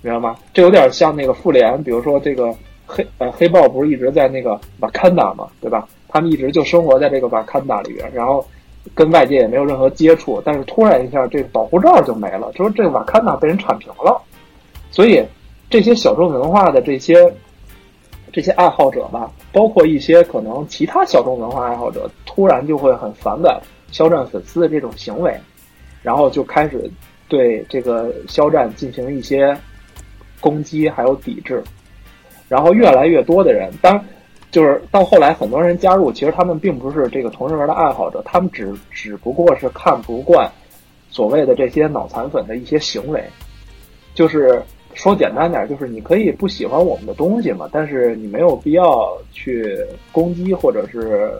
明白吗？这有点像那个复联，比如说这个黑呃黑豹不是一直在那个瓦坎达嘛，对吧？他们一直就生活在这个瓦坎达里边，然后。跟外界也没有任何接触，但是突然一下，这个保护罩就没了，就是这个瓦坎达被人铲平了。所以，这些小众文化的这些这些爱好者吧，包括一些可能其他小众文化爱好者，突然就会很反感肖战粉丝的这种行为，然后就开始对这个肖战进行一些攻击还有抵制，然后越来越多的人，当。就是到后来，很多人加入，其实他们并不是这个同人文的爱好者，他们只只不过是看不惯所谓的这些脑残粉的一些行为。就是说简单点，就是你可以不喜欢我们的东西嘛，但是你没有必要去攻击或者是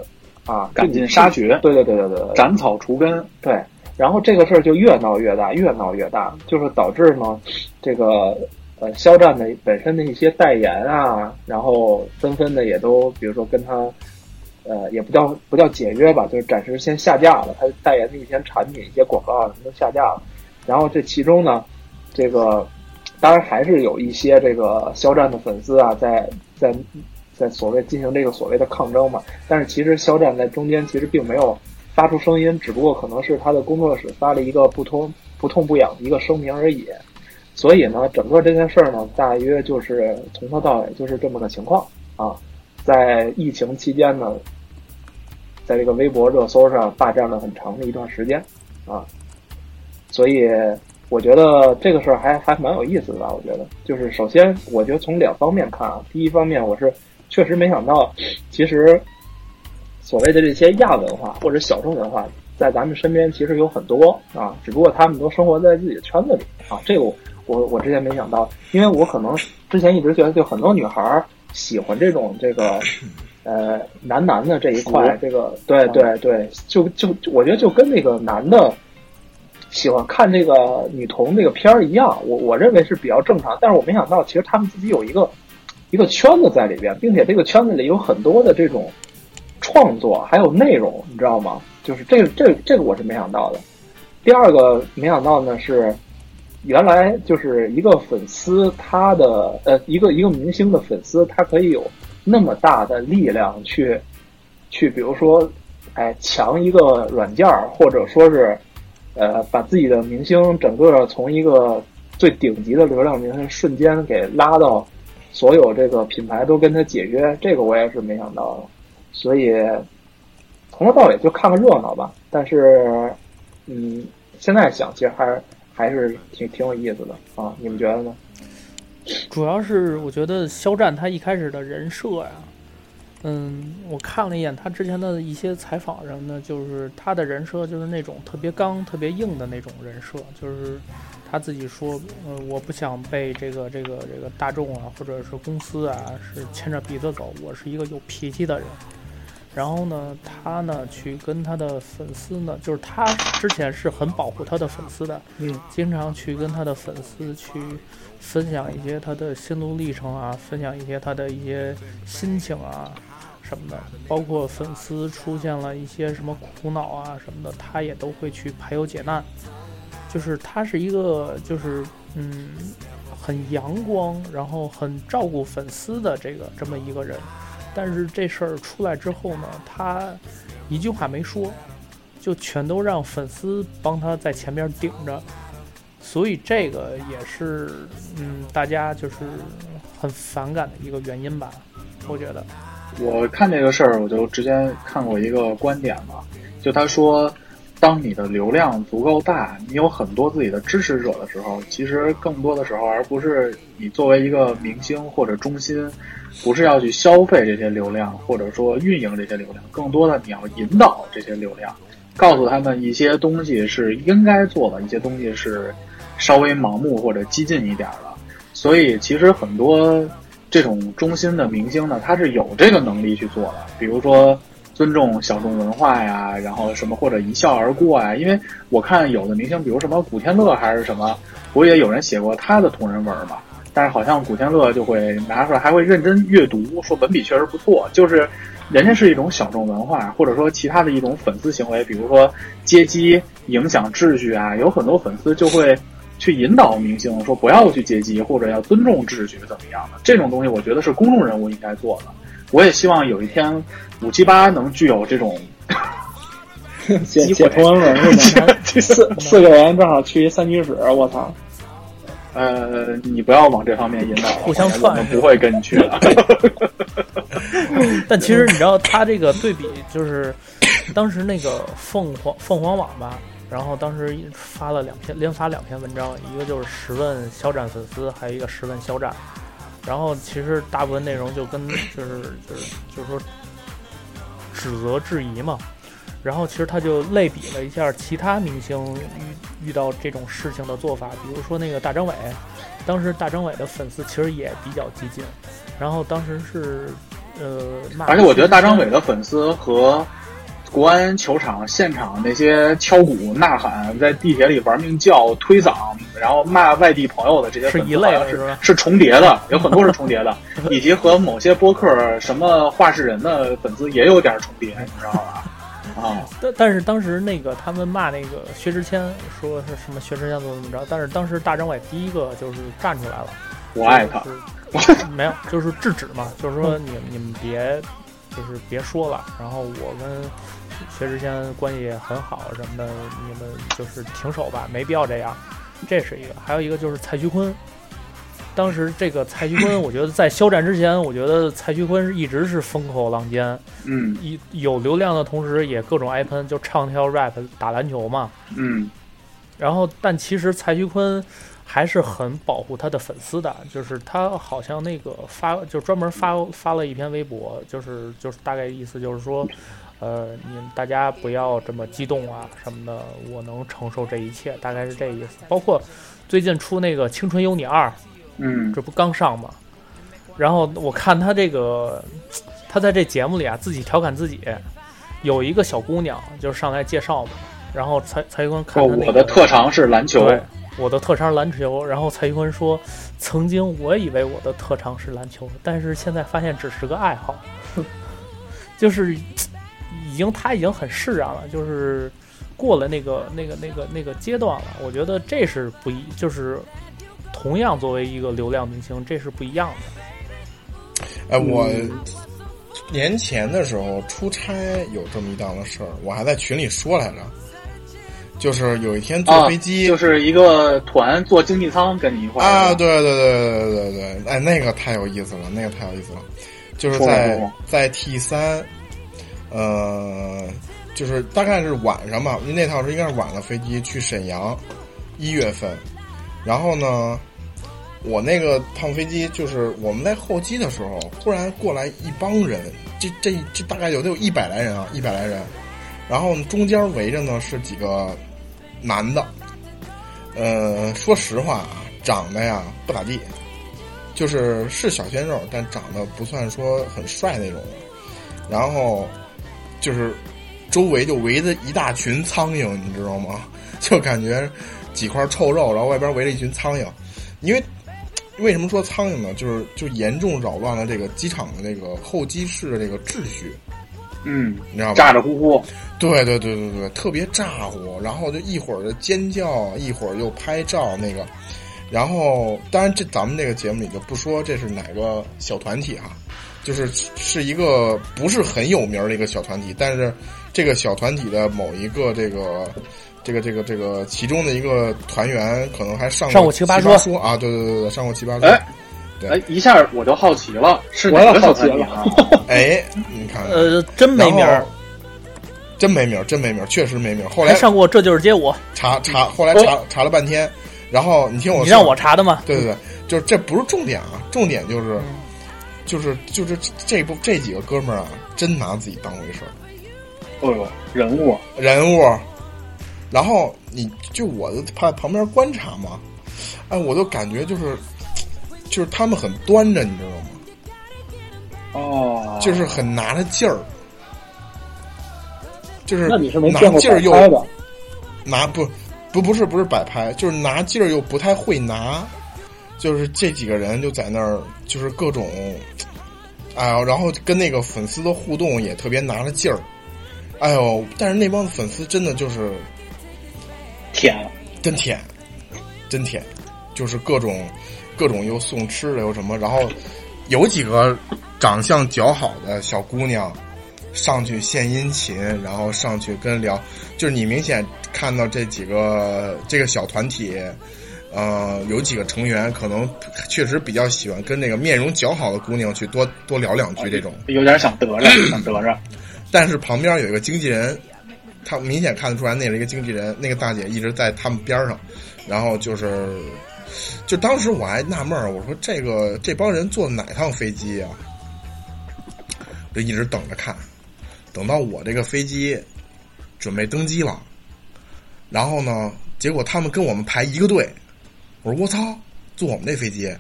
啊赶尽杀绝。对对对对对，斩草除根。对，然后这个事儿就越闹越大，越闹越大，就是导致呢这个。呃，肖战的本身的一些代言啊，然后纷纷的也都，比如说跟他，呃，也不叫不叫解约吧，就是暂时先下架了。他代言的一些产品、一些广告啊，什么都下架了。然后这其中呢，这个当然还是有一些这个肖战的粉丝啊，在在在所谓进行这个所谓的抗争嘛。但是其实肖战在中间其实并没有发出声音，只不过可能是他的工作室发了一个不痛不痛不痒的一个声明而已。所以呢，整个这件事儿呢，大约就是从头到尾就是这么个情况啊。在疫情期间呢，在这个微博热搜上霸占了很长的一段时间啊。所以我觉得这个事儿还还蛮有意思的？我觉得，就是首先，我觉得从两方面看啊。第一方面，我是确实没想到，其实所谓的这些亚文化或者小众文化，在咱们身边其实有很多啊，只不过他们都生活在自己的圈子里啊。这个我。我我之前没想到，因为我可能之前一直觉得，就很多女孩喜欢这种这个，呃，男男的这一块，这个对对对，就就我觉得就跟那个男的喜欢看这个女童这个片儿一样，我我认为是比较正常。但是我没想到，其实他们自己有一个一个圈子在里边，并且这个圈子里有很多的这种创创作，还有内容，你知道吗？就是这个这个这个我是没想到的。第二个没想到呢是，原来就是一个粉丝，他的呃一个一个明星的粉丝，他可以有那么大的力量去去，比如说，哎，强一个软件儿，或者说是呃把自己的明星整个从一个最顶级的流量明星瞬间给拉到所有这个品牌都跟他解约，这个我也是没想到的。所以从头到尾就看个热闹吧。但是，嗯。现在想，其实还是还是挺挺有意思的啊！你们觉得呢？主要是我觉得肖战他一开始的人设呀，嗯，我看了一眼他之前的一些采访什么的，就是他的人设就是那种特别刚、特别硬的那种人设，就是他自己说，呃，我不想被这个这个这个大众啊，或者是公司啊，是牵着鼻子走，我是一个有脾气的人。然后呢，他呢去跟他的粉丝呢，就是他之前是很保护他的粉丝的，嗯，经常去跟他的粉丝去分享一些他的心路历程啊，分享一些他的一些心情啊什么的，包括粉丝出现了一些什么苦恼啊什么的，他也都会去排忧解难。就是他是一个就是嗯很阳光，然后很照顾粉丝的这个这么一个人。但是这事儿出来之后呢，他一句话没说，就全都让粉丝帮他在前面顶着，所以这个也是嗯，大家就是很反感的一个原因吧，我觉得。我看这个事儿，我就之前看过一个观点嘛，就他说，当你的流量足够大，你有很多自己的支持者的时候，其实更多的时候，而不是你作为一个明星或者中心。不是要去消费这些流量，或者说运营这些流量，更多的你要引导这些流量，告诉他们一些东西是应该做的，一些东西是稍微盲目或者激进一点的。所以其实很多这种中心的明星呢，他是有这个能力去做的，比如说尊重小众文化呀，然后什么或者一笑而过呀。因为我看有的明星，比如什么古天乐还是什么，不也有人写过他的同人文嘛？但是好像古天乐就会拿出来，还会认真阅读，说文笔确实不错。就是人家是一种小众文化，或者说其他的一种粉丝行为，比如说接机影响秩序啊，有很多粉丝就会去引导明星说不要去接机，或者要尊重秩序怎么样的。这种东西我觉得是公众人物应该做的。我也希望有一天五七八能具有这种写写同人文是吗？四四个人正好去一三居室，我操！呃，你不要往这方面引导，互相串，我不会跟你去的。但其实你知道，他这个对比就是，当时那个凤凰凤凰网吧，然后当时发了两篇，连发两篇文章，一个就是十问肖战粉丝，还有一个十问肖战。然后其实大部分内容就跟就是就是就是说指责质疑嘛。然后其实他就类比了一下其他明星遇遇到这种事情的做法，比如说那个大张伟，当时大张伟的粉丝其实也比较激进，然后当时是呃，而且我觉得大张伟的粉丝和国安球场现场那些敲鼓呐喊，在地铁里玩命叫、推搡，然后骂外地朋友的这些是一类是是重叠的，有很多是重叠的，以及和某些播客什么话事人的粉丝也有点重叠，你知道吧？啊，但但是当时那个他们骂那个薛之谦，说是什么薛之谦怎么怎么着，但是当时大张伟第一个就是站出来了，我爱他，没有，就是制止嘛，就是说你你们别，就是别说了，然后我跟薛之谦关系很好什么的，你们就是停手吧，没必要这样，这是一个，还有一个就是蔡徐坤。当时这个蔡徐坤，我觉得在肖战之前，我觉得蔡徐坤一直是风口浪尖，嗯，一有流量的同时，也各种挨喷，就唱跳 rap 打篮球嘛，嗯，然后但其实蔡徐坤还是很保护他的粉丝的，就是他好像那个发就专门发发了一篇微博，就是就是大概意思就是说，呃，你们大家不要这么激动啊什么的，我能承受这一切，大概是这意思。包括最近出那个《青春有你二》。嗯，这不刚上吗？然后我看他这个，他在这节目里啊，自己调侃自己。有一个小姑娘就是上来介绍嘛，然后蔡蔡徐坤看他我的特长是篮球，对，我的特长是篮球。然后蔡徐坤说：“曾经我以为我的特长是篮球，但是现在发现只是个爱好。”就是已经他已经很释然了，就是过了那个那个那个那个阶段了。我觉得这是不一，就是同样作为一个流量明星，这是不一样的。哎，我年前的时候出差有这么一档的事儿，我还在群里说来着。就是有一天坐飞机，就是一个团坐经济舱跟你一块儿啊，对对对对对对，哎，那个太有意思了，那个太有意思了，就是在在 T 三，呃，就是大概是晚上吧，因为那趟是应该是晚了飞机去沈阳，一月份，然后呢，我那个趟飞机就是我们在候机的时候，忽然过来一帮人，这这这大概有得有一百来人啊，一百来人，然后中间围着呢是几个。男的，呃，说实话啊，长得呀不咋地，就是是小鲜肉，但长得不算说很帅那种。然后就是周围就围着一大群苍蝇，你知道吗？就感觉几块臭肉，然后外边围着一群苍蝇。因为为什么说苍蝇呢？就是就严重扰乱了这个机场的那个候机室的这个秩序。嗯，你知道吧？咋咋呼呼，对对对对对，特别咋呼，然后就一会儿的尖叫，一会儿又拍照那个，然后当然这咱们这个节目里就不说这是哪个小团体哈，就是是一个不是很有名的一个小团体，但是这个小团体的某一个这个这个这个这个其中的一个团员可能还上上过奇葩说。啊，对对对对，上过奇葩说。哎，一下我就好奇了，是哪个小团体啊？哎，你看，呃，真没名儿，真没名儿，真没名儿，确实没名儿。后来上过《这就是街舞》，查查，后来查查了半天，然后你听我，你让我查的吗？对对对，就是这不是重点啊，重点就是，就是就是这部这几个哥们儿啊，真拿自己当回事儿。哦呦，人物人物，然后你就我在旁边观察嘛，哎，我都感觉就是。就是他们很端着，你知道吗？哦，就是很拿着劲儿，就是那你是没拿劲儿又拿不不不是不是摆拍，就是拿劲儿又不太会拿，就是这几个人就在那儿，就是各种，哎呦，然后跟那个粉丝的互动也特别拿着劲儿，哎呦，但是那帮粉丝真的就是舔，真舔，真舔，就是各种。各种又送吃的又什么，然后有几个长相较好的小姑娘上去献殷勤，然后上去跟聊，就是你明显看到这几个这个小团体，呃，有几个成员可能确实比较喜欢跟那个面容较好的姑娘去多多聊两句，这种有点想得着，想得着。但是旁边有一个经纪人，他明显看得出来那是一个经纪人，那个大姐一直在他们边上，然后就是。就当时我还纳闷儿，我说这个这帮人坐哪趟飞机啊？就一直等着看，等到我这个飞机准备登机了，然后呢，结果他们跟我们排一个队，我说我操，坐我们那飞机，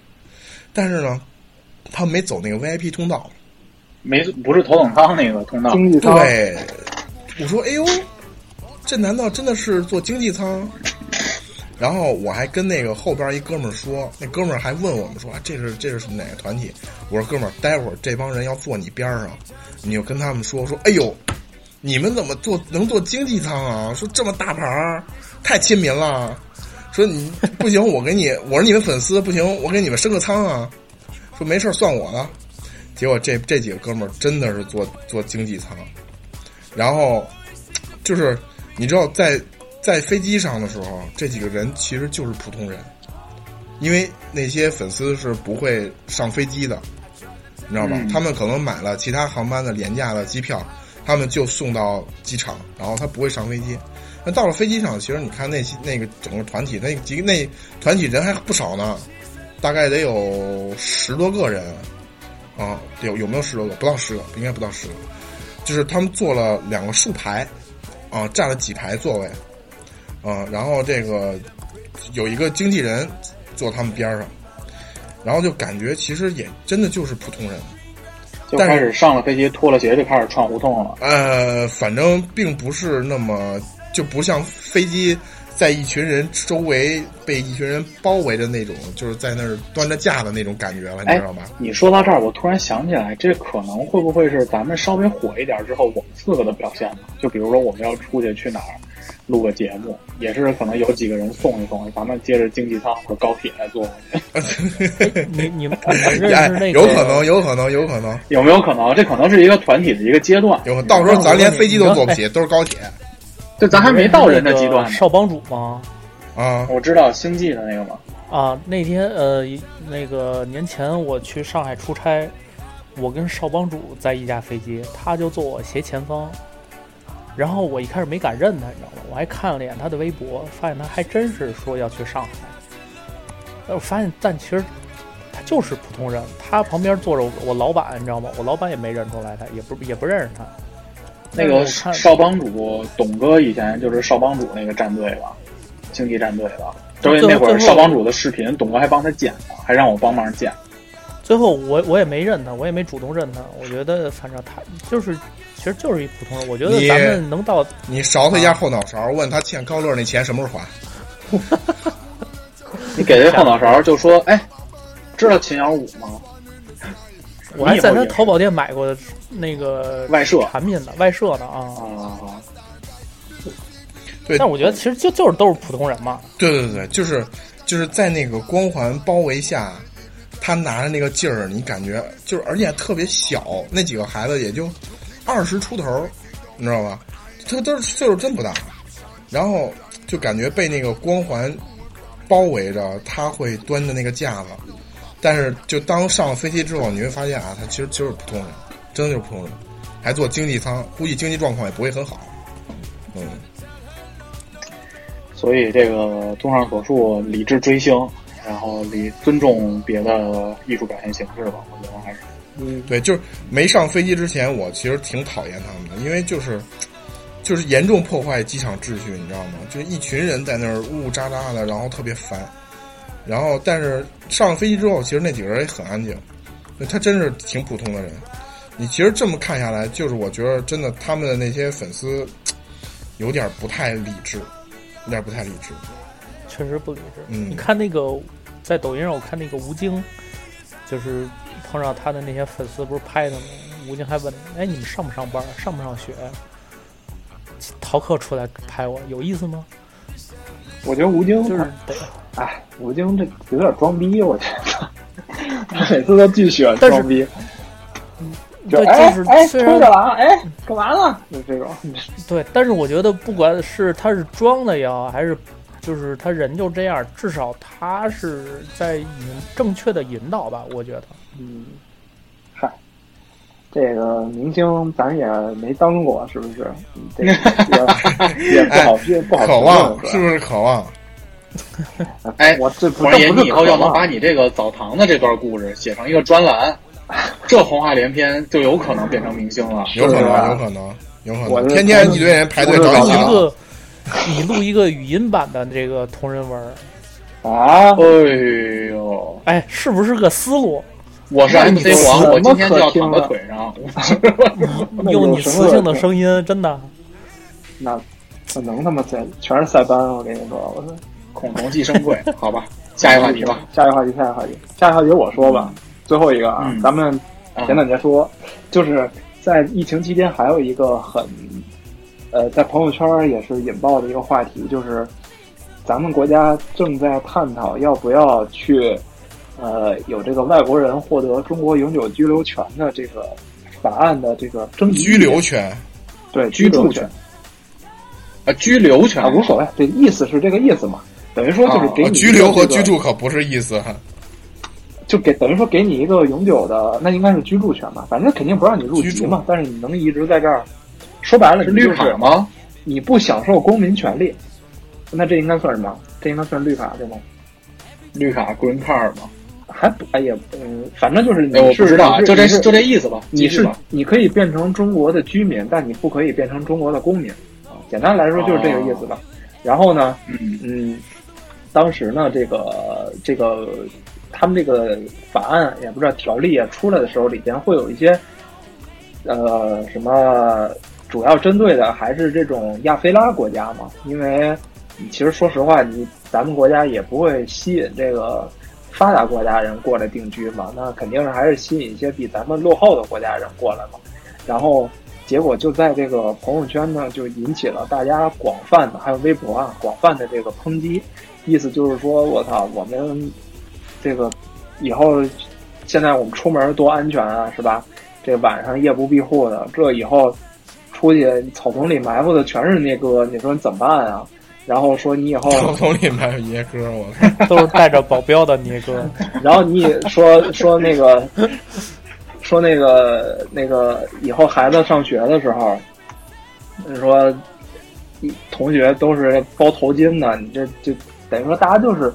但是呢，他们没走那个 VIP 通道，没不是头等舱那个通道，经济舱。对，我说哎呦，这难道真的是坐经济舱？然后我还跟那个后边一哥们儿说，那哥们儿还问我们说：“啊这是这是哪个团体？”我说：“哥们儿，待会儿这帮人要坐你边上，你就跟他们说说，哎呦，你们怎么坐能坐经济舱啊？说这么大牌儿，太亲民了。说你不行，我给你，我是你们粉丝，不行，我给你们升个舱啊。说没事儿算我的。结果这这几个哥们儿真的是坐坐经济舱，然后就是你知道在。在飞机上的时候，这几个人其实就是普通人，因为那些粉丝是不会上飞机的，你知道吧？他们可能买了其他航班的廉价的机票，他们就送到机场，然后他不会上飞机。那到了飞机上，其实你看那些那个整个团体，那几那团体人还不少呢，大概得有十多个人啊，有有没有十多个？不到十个，应该不到十个。就是他们坐了两个竖排，啊，占了几排座位。啊，然后这个有一个经纪人坐他们边上，然后就感觉其实也真的就是普通人，就开始上了飞机脱了鞋就开始串胡同了。呃，反正并不是那么就不像飞机在一群人周围被一群人包围着那种，就是在那儿端着架的那种感觉了，你知道吗？你说到这儿，我突然想起来，这可能会不会是咱们稍微火一点之后，我们四个的表现呢？就比如说我们要出去去哪儿录个节目，也是可能有几个人送一送，咱们接着经济舱或者高铁坐过去。你你们认识那个？有可能，有可能，有可能，有没有可能？这可能是一个团体的一个阶段。有，到时候咱连飞机都坐不起，都是高铁。对，咱还没到人的极端。少帮主吗？啊，我知道星际的那个吗？啊，那天呃，那个年前我去上海出差，我跟少帮主在一架飞机，他就坐我斜前方。然后我一开始没敢认他，你知道吗？我还看了眼他的微博，发现他还真是说要去上海。我发现，但其实他就是普通人。他旁边坐着我老板，你知道吗？我老板也没认出来他，也不也不认识他。那个少帮主董哥以前就是少帮主那个战队吧，经济战队的。所以那会儿少帮主的视频，董哥还帮他剪呢，还让我帮忙剪。最后我我也没认他，我也没主动认他。我觉得反正他就是。其实就是一普通人，我觉得咱们能到你勺他一下后脑勺，问他欠高乐那钱什么时候还？你给这后脑勺就说：“哎，知道秦幺五吗？”我还在他淘宝店买过那个外设产品的外设呢啊啊！对，但我觉得其实就就是都是普通人嘛。对对对，就是就是在那个光环包围下，他拿着那个劲儿，你感觉就是而且特别小，那几个孩子也就。二十出头，你知道吧？他都是岁数真不大，然后就感觉被那个光环包围着，他会端着那个架子。但是就当上了飞机之后，你会发现啊，他其实就是普通人，真的就是普通人，还坐经济舱，估计经济状况也不会很好。嗯，所以这个综上所述，理智追星，然后理尊重别的艺术表现形式吧，我觉得还是。嗯，对，就是没上飞机之前，我其实挺讨厌他们的，因为就是，就是严重破坏机场秩序，你知道吗？就是一群人在那儿呜呜喳喳的，然后特别烦。然后，但是上了飞机之后，其实那几个人也很安静，他真是挺普通的人。你其实这么看下来，就是我觉得真的他们的那些粉丝有点不太理智，有点不太理智。确实不理智。嗯，你看那个在抖音上，我看那个吴京，就是。碰上他的那些粉丝不是拍的吗？吴京还问：“哎，你们上不上班？上不上学？逃课出来拍我，有意思吗？”我觉得吴京就是，哎，吴京这有点装逼，我觉得他 每次都巨喜欢装逼。对，就是哎，推着了啊！哎，干嘛呢？就这种。对，但是我觉得不管是他是装的也好，还是。就是他人就这样，至少他是在引正确的引导吧，我觉得。嗯，嗨，这个明星咱也没当过，是不是？这个也 不好，也不好。渴望是不是渴望？哎，我这王爷，你以后要能把你这个澡堂的这段故事写成一个专栏，这红话连篇就有可能变成明星了。有可能，有可能，有可能。天天一堆人排队找你个。你录一个语音版的这个同人文啊？哎呦，哎，是不是个思路？我是 MC 王，我今天就要躺在腿上，用你磁性的声音，真的？那那能他妈在全是塞班？我跟你说，我说恐龙寄生贵，好吧？下一个话题吧，下一个话题，下一个话题，下一个话题我说吧。最后一个啊，咱们简短结束，就是在疫情期间还有一个很。呃，在朋友圈也是引爆的一个话题，就是咱们国家正在探讨要不要去，呃，有这个外国人获得中国永久居留权的这个法案的这个征居留权，对居住权，啊，居留权啊，无所谓，这意思是这个意思嘛？等于说就是给你居留和居住可不是意思哈，就给等于说给你一个永久的，那应该是居住权吧？反正肯定不让你入籍嘛，但是你能一直在这儿。说白了，是绿卡吗？你不享受公民权利，那这应该算什么？这应该算绿卡对吗？绿卡 green card 吗？还不哎呀，嗯，反正就是我不知道，就这就这意思吧。你是你可以变成中国的居民，但你不可以变成中国的公民啊。简单来说就是这个意思吧。然后呢，嗯嗯，当时呢，这个这个他们这个法案也不知道条例啊出来的时候，里边会有一些。呃，什么主要针对的还是这种亚非拉国家嘛，因为其实说实话，你咱们国家也不会吸引这个发达国家人过来定居嘛，那肯定是还是吸引一些比咱们落后的国家人过来嘛。然后结果就在这个朋友圈呢，就引起了大家广泛的，还有微博啊广泛的这个抨击，意思就是说我操，我们这个以后现在我们出门多安全啊，是吧？这晚上夜不闭户的，这以后出去草丛里埋伏的全是那哥，你说怎么办啊？然后说你以后草丛里埋伏聂哥，我都是带着保镖的聂哥。然后你说说那个说那个那个以后孩子上学的时候，说同学都是包头巾的，你这就等于说大家就是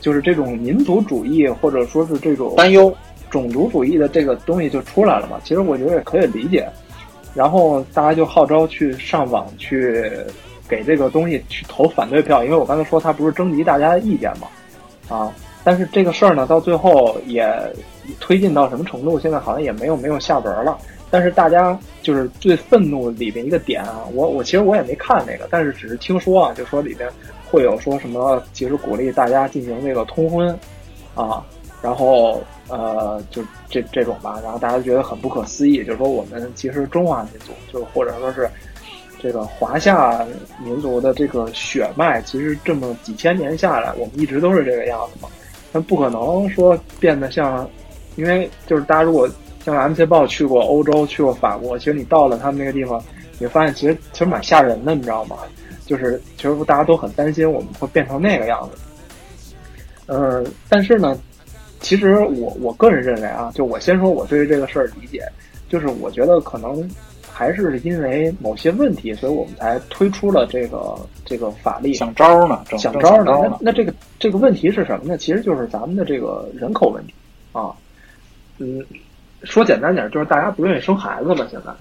就是这种民族主义或者说是这种担忧。种族主义的这个东西就出来了嘛，其实我觉得也可以理解。然后大家就号召去上网去给这个东西去投反对票，因为我刚才说他不是征集大家的意见嘛，啊，但是这个事儿呢，到最后也推进到什么程度，现在好像也没有没有下文了。但是大家就是最愤怒里边一个点啊，我我其实我也没看那个，但是只是听说啊，就说里边会有说什么，其实鼓励大家进行这个通婚啊。然后呃，就这这种吧，然后大家觉得很不可思议，就是说我们其实中华民族，就或者说是这个华夏民族的这个血脉，其实这么几千年下来，我们一直都是这个样子嘛。那不可能说变得像，因为就是大家如果像 MC 报去过欧洲，去过法国，其实你到了他们那个地方，你发现其实其实蛮吓人的，你知道吗？就是其实大家都很担心我们会变成那个样子。呃，但是呢。其实我我个人认为啊，就我先说我对于这个事儿理解，就是我觉得可能还是因为某些问题，所以我们才推出了这个这个法律想招呢，想招呢。那那这个这个问题是什么呢？其实就是咱们的这个人口问题啊。嗯，说简单点，就是大家不愿意生孩子了。现在，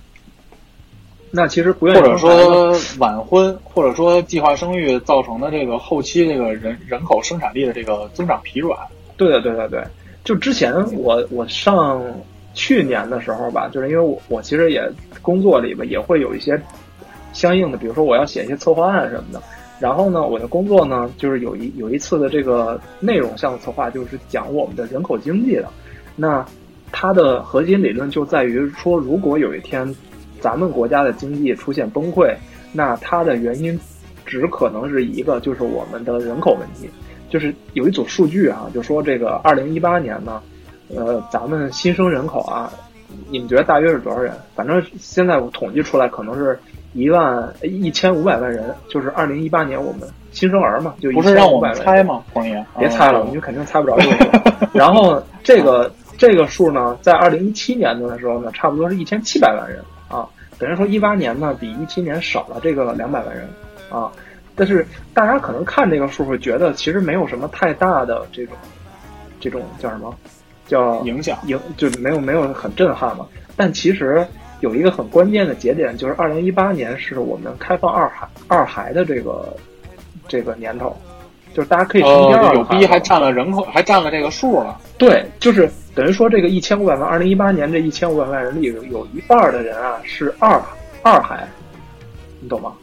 那其实不愿意或者说晚婚，或者说计划生育造成的这个后期这个人人口生产力的这个增长疲软。对对对对对，就之前我我上去年的时候吧，就是因为我我其实也工作里边也会有一些相应的，比如说我要写一些策划案什么的。然后呢，我的工作呢，就是有一有一次的这个内容项目策划，就是讲我们的人口经济的。那它的核心理论就在于说，如果有一天咱们国家的经济出现崩溃，那它的原因只可能是一个，就是我们的人口问题。就是有一组数据啊，就说这个二零一八年呢，呃，咱们新生人口啊，你们觉得大约是多少人？反正现在我统计出来可能是一万一千五百万人，就是二零一八年我们新生儿嘛，就不是让我们猜吗？朋友，别猜了，你们肯定猜不着这个。然后这个这个数呢，在二零一七年的时候呢，差不多是一千七百万人啊，等于说一八年呢比一七年少了这个两百万人啊。但是大家可能看这个数会觉得其实没有什么太大的这种，这种叫什么，叫影响影就没有没有很震撼嘛。但其实有一个很关键的节点，就是二零一八年是我们开放二孩二孩的这个这个年头，就是大家可以从第二有逼还占了人口，还占了这个数了。对，就是等于说这个一千五百万，二零一八年这一千五百万人里有一半的人啊是二二孩，你懂吗？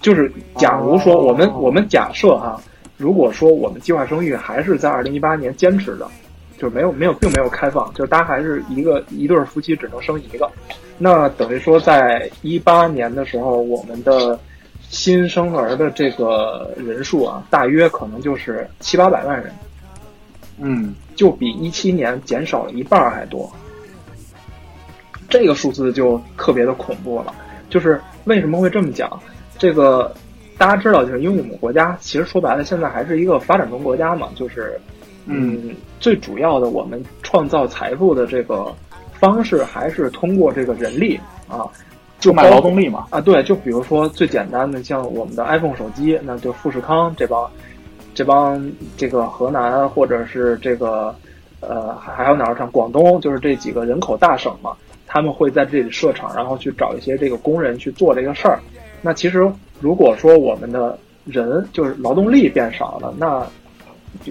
就是假如说我们我们假设哈，如果说我们计划生育还是在二零一八年坚持的，就是没有没有并没有开放，就是大家还是一个一对夫妻只能生一个，那等于说在一八年的时候，我们的新生儿的这个人数啊，大约可能就是七八百万人，嗯，就比一七年减少了一半还多，这个数字就特别的恐怖了。就是为什么会这么讲？这个大家知道，就是因为我们国家其实说白了，现在还是一个发展中国家嘛，就是，嗯，最主要的我们创造财富的这个方式还是通过这个人力啊，就卖劳动力嘛啊，对，就比如说最简单的，像我们的 iPhone 手机，那就富士康这帮这帮这个河南或者是这个呃还有哪儿像广东，就是这几个人口大省嘛，他们会在这里设厂，然后去找一些这个工人去做这个事儿。那其实，如果说我们的人就是劳动力变少了，那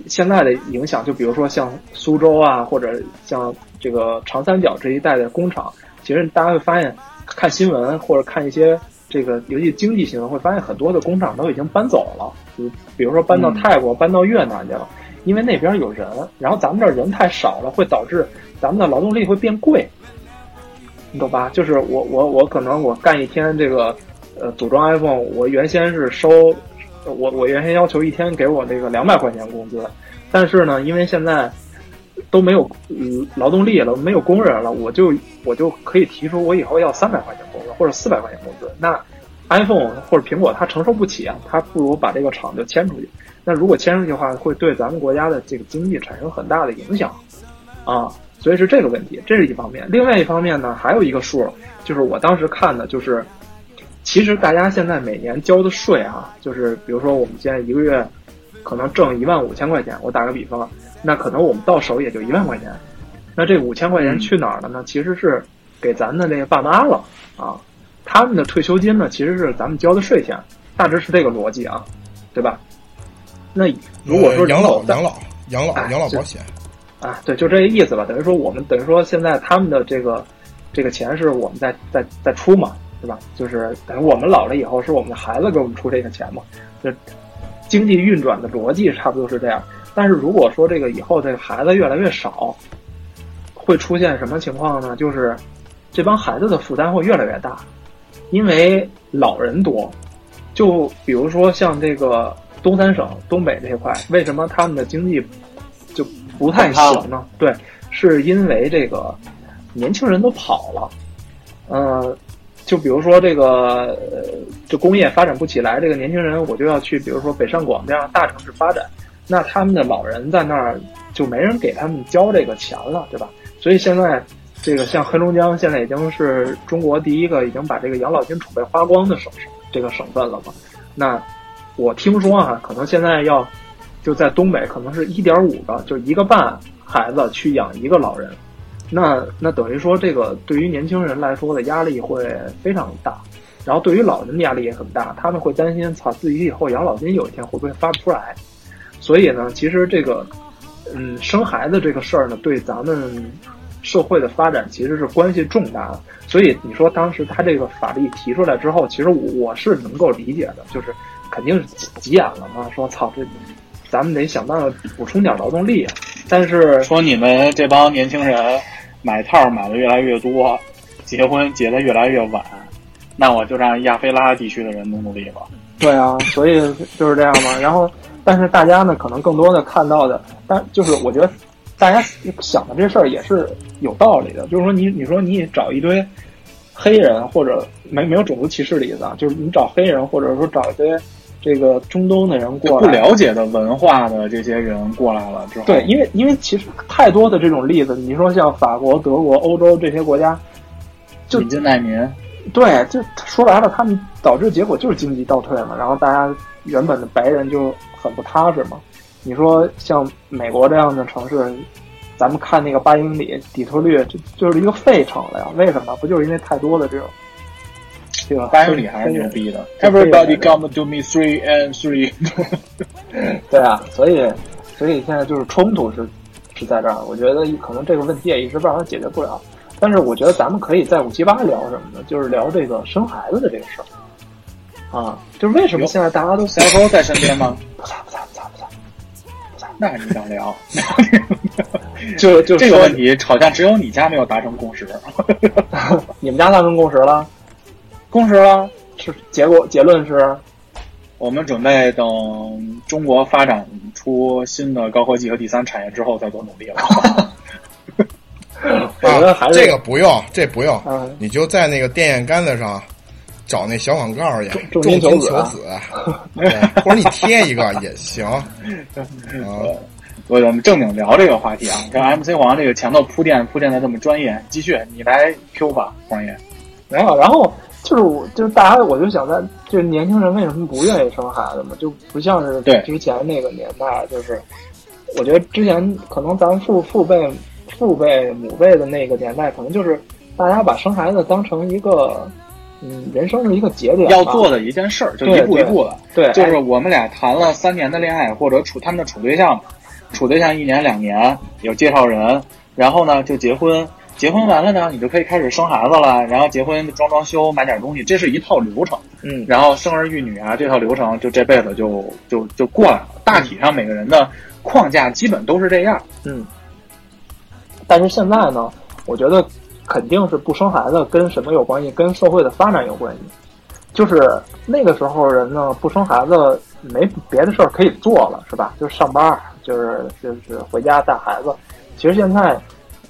现在的影响，就比如说像苏州啊，或者像这个长三角这一带的工厂，其实大家会发现，看新闻或者看一些这个尤其经济新闻，会发现很多的工厂都已经搬走了，就比如说搬到泰国、搬到越南去了，因为那边有人，然后咱们这儿人太少了，会导致咱们的劳动力会变贵，你懂吧？就是我我我可能我干一天这个呃组装 iPhone，我原先是收我我原先要求一天给我这个两百块钱工资，但是呢，因为现在都没有嗯劳动力了，没有工人了，我就我就可以提出我以后要三百块钱工资或者四百块钱工资。那 iPhone 或者苹果它承受不起啊，它不如把这个厂就迁出去。那如果迁出去的话，会对咱们国家的这个经济产生很大的影响啊。所以是这个问题，这是一方面。另外一方面呢，还有一个数，就是我当时看的，就是其实大家现在每年交的税啊，就是比如说我们现在一个月可能挣一万五千块钱，我打个比方，那可能我们到手也就一万块钱。那这五千块钱去哪儿了呢？其实是给咱的那个爸妈了啊。他们的退休金呢，其实是咱们交的税钱，大致是这个逻辑啊，对吧？那如果说养老、养老、养老、养老保险。啊，对，就这个意思吧。等于说我们等于说现在他们的这个这个钱是我们在在在出嘛，对吧？就是等于我们老了以后是我们的孩子给我们出这个钱嘛。就经济运转的逻辑差不多是这样。但是如果说这个以后这个孩子越来越少，会出现什么情况呢？就是这帮孩子的负担会越来越大，因为老人多。就比如说像这个东三省东北这一块，为什么他们的经济就？不太行呢，对，是因为这个年轻人都跑了，呃，就比如说这个就工业发展不起来，这个年轻人我就要去，比如说北上广这样大城市发展，那他们的老人在那儿就没人给他们交这个钱了，对吧？所以现在这个像黑龙江现在已经是中国第一个已经把这个养老金储备花光的省这个省份了嘛？那我听说啊，可能现在要。就在东北，可能是一点五个，就一个半孩子去养一个老人，那那等于说这个对于年轻人来说的压力会非常大，然后对于老人的压力也很大，他们会担心，操，自己以后养老金有一天会不会发不出来？所以呢，其实这个，嗯，生孩子这个事儿呢，对咱们社会的发展其实是关系重大的。所以你说当时他这个法律提出来之后，其实我是能够理解的，就是肯定是急眼了嘛，说操这。咱们得想办法补充点劳动力啊，但是说你们这帮年轻人买套买的越来越多，结婚结的越来越晚，那我就让亚非拉地区的人努努力吧。对啊，所以就是这样嘛。然后，但是大家呢，可能更多的看到的，但就是我觉得大家想的这事儿也是有道理的。就是说，你你说你找一堆黑人，或者没没有种族歧视的意思啊，就是你找黑人，或者说找一堆。这个中东的人过来，不了解的文化的这些人过来了之后，对，因为因为其实太多的这种例子，你说像法国、德国、欧洲这些国家，就引进难民，对，就说白了，他们导致结果就是经济倒退嘛，然后大家原本的白人就很不踏实嘛。你说像美国这样的城市，咱们看那个八英里底特律，就就是一个废城了呀？为什么？不就是因为太多的这种。对吧？八英里还是牛逼的。Everybody come to me three and three。对啊，所以，所以现在就是冲突是是在这儿。我觉得可能这个问题也一时半会儿解决不了。但是我觉得咱们可以在五七八聊什么呢？就是聊这个生孩子的这个事儿。啊，就是为什么现在大家都小狗在身边吗？不在，不在，不在，不在，不在。那你想聊？就就这个问题，好像只有你家没有达成共识。你们家达成共识了？共识了，是结果结论是，我们准备等中国发展出新的高科技和第三产业之后再做努力了。我觉得还是这个不用，这不用，你就在那个电线杆子上找那小广告去，重金求子，或者你贴一个也行。啊，我们正经聊这个话题啊，跟 MC 黄这个前头铺垫铺垫的这么专业，继续你来 Q 吧，黄爷。没有，然后。就是我，就是大家，我就想在，就是年轻人为什么不愿意生孩子嘛？就不像是之前那个年代，就是我觉得之前可能咱父父辈、父辈、母辈的那个年代，可能就是大家把生孩子当成一个嗯人生的一个节点，要做的一件事儿，就一步一步的。对，就是我们俩谈了三年的恋爱，或者处他们的处对象，处对象一年两年有介绍人，然后呢就结婚。结婚完了呢，你就可以开始生孩子了，然后结婚装装修，买点东西，这是一套流程。嗯，然后生儿育女啊，这套流程就这辈子就就就过来了。大体上每个人的框架基本都是这样。嗯，但是现在呢，我觉得肯定是不生孩子跟什么有关系？跟社会的发展有关系。就是那个时候人呢，不生孩子没别的事儿可以做了，是吧？就是上班，就是就是回家带孩子。其实现在，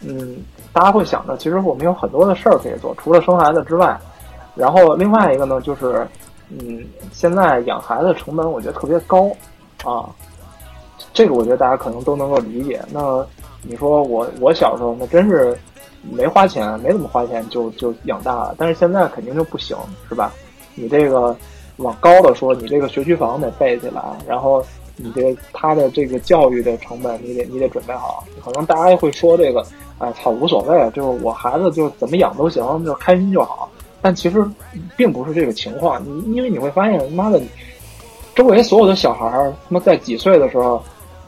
嗯，大家会想着，其实我们有很多的事儿可以做，除了生孩子之外。然后另外一个呢，就是，嗯，现在养孩子成本我觉得特别高啊。这个我觉得大家可能都能够理解。那你说我我小时候那真是没花钱，没怎么花钱就就养大了，但是现在肯定就不行，是吧？你这个往高的说，你这个学区房得备起来，然后你这他的这个教育的成本，你得你得准备好。可能大家会说这个，哎操，无所谓，就是我孩子就怎么养都行，就开心就好。但其实并不是这个情况，你因为你会发现，妈的，周围所有的小孩儿，他妈在几岁的时候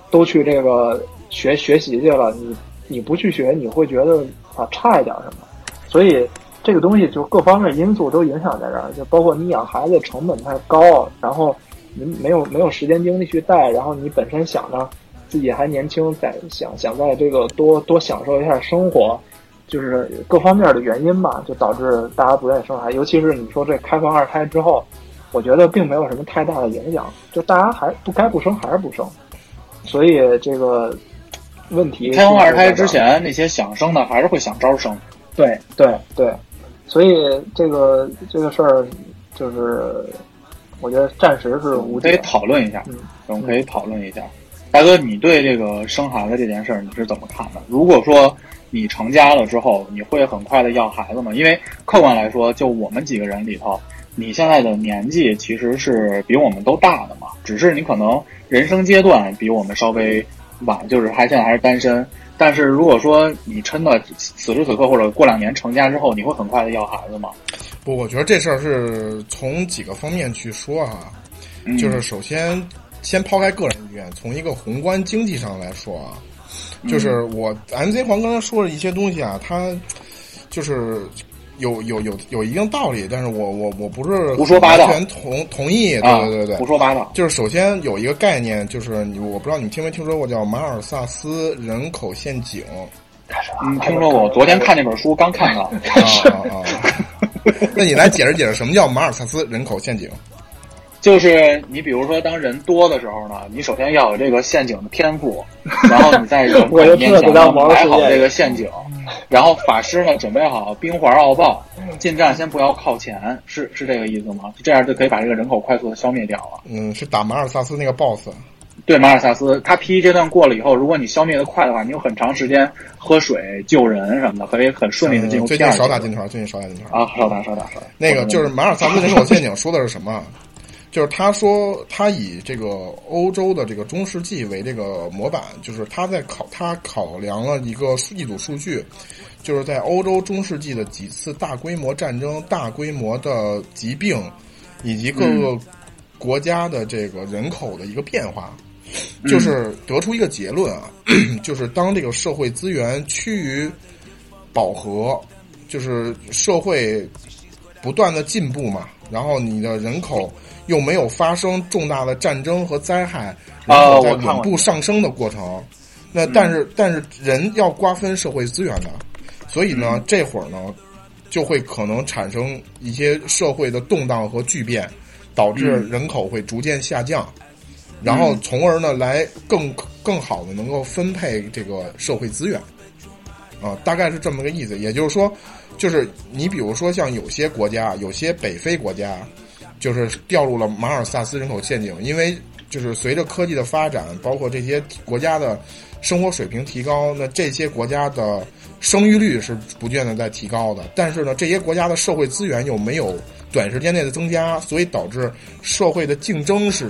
都去这个学学习去了，你你不去学，你会觉得啊差一点什么，所以。这个东西就各方面因素都影响在这儿，就包括你养孩子成本太高，然后你没有没有时间精力去带，然后你本身想着自己还年轻，在想想在这个多多享受一下生活，就是各方面的原因吧，就导致大家不愿意生孩子。尤其是你说这开放二胎之后，我觉得并没有什么太大的影响，就大家还不该不生还是不生，所以这个问题开放二胎之前，那些想生的还是会想招生。对对对。所以这个这个事儿，就是我觉得暂时是无可以讨论一下，嗯，我们可以讨论一下。大哥，你对这个生孩子这件事儿你是怎么看的？如果说你成家了之后，你会很快的要孩子吗？因为客观来说，就我们几个人里头，你现在的年纪其实是比我们都大的嘛，只是你可能人生阶段比我们稍微晚，就是还现在还是单身。但是如果说你真的此时此刻或者过两年成家之后，你会很快的要孩子吗？不，我觉得这事儿是从几个方面去说哈，就是首先先抛开个人意愿，从一个宏观经济上来说啊，就是我 MC 黄刚才说的一些东西啊，他就是。有有有有一定道理，但是我我我不是胡说八道，完全同同意，对对对对，胡说八道。就是首先有一个概念，就是你我不知道你听没听说过叫马尔萨斯人口陷阱。嗯，听说过，昨天看那本书刚看到。啊啊！那你来解释解释什么叫马尔萨斯人口陷阱？就是你比如说，当人多的时候呢，你首先要有这个陷阱的天赋，然后你在人口面前埋好这个陷阱。然后法师呢，准备好冰环奥爆，近战先不要靠前，是是这个意思吗？这样就可以把这个人口快速的消灭掉了。嗯，是打马尔萨斯那个 BOSS。对，马尔萨斯，他 P 阶段过了以后，如果你消灭的快的话，你有很长时间喝水救人什么的，可以很顺利的进入。最近少打金团，最近少打金团啊，少打少打少打。那个就是马尔萨斯人口陷阱说的是什么？就是他说他以这个欧洲的这个中世纪为这个模板，就是他在考他考量了一个一组数据，就是在欧洲中世纪的几次大规模战争、大规模的疾病，以及各个国家的这个人口的一个变化，就是得出一个结论啊，就是当这个社会资源趋于饱和，就是社会不断的进步嘛，然后你的人口。又没有发生重大的战争和灾害，然后在稳步上升的过程。那但是但是人要瓜分社会资源的，所以呢，这会儿呢，就会可能产生一些社会的动荡和巨变，导致人口会逐渐下降，然后从而呢，来更更好的能够分配这个社会资源。啊，大概是这么个意思。也就是说，就是你比如说像有些国家，有些北非国家。就是掉入了马尔萨斯人口陷阱，因为就是随着科技的发展，包括这些国家的生活水平提高，那这些国家的生育率是不断的在提高的。但是呢，这些国家的社会资源又没有短时间内的增加，所以导致社会的竞争是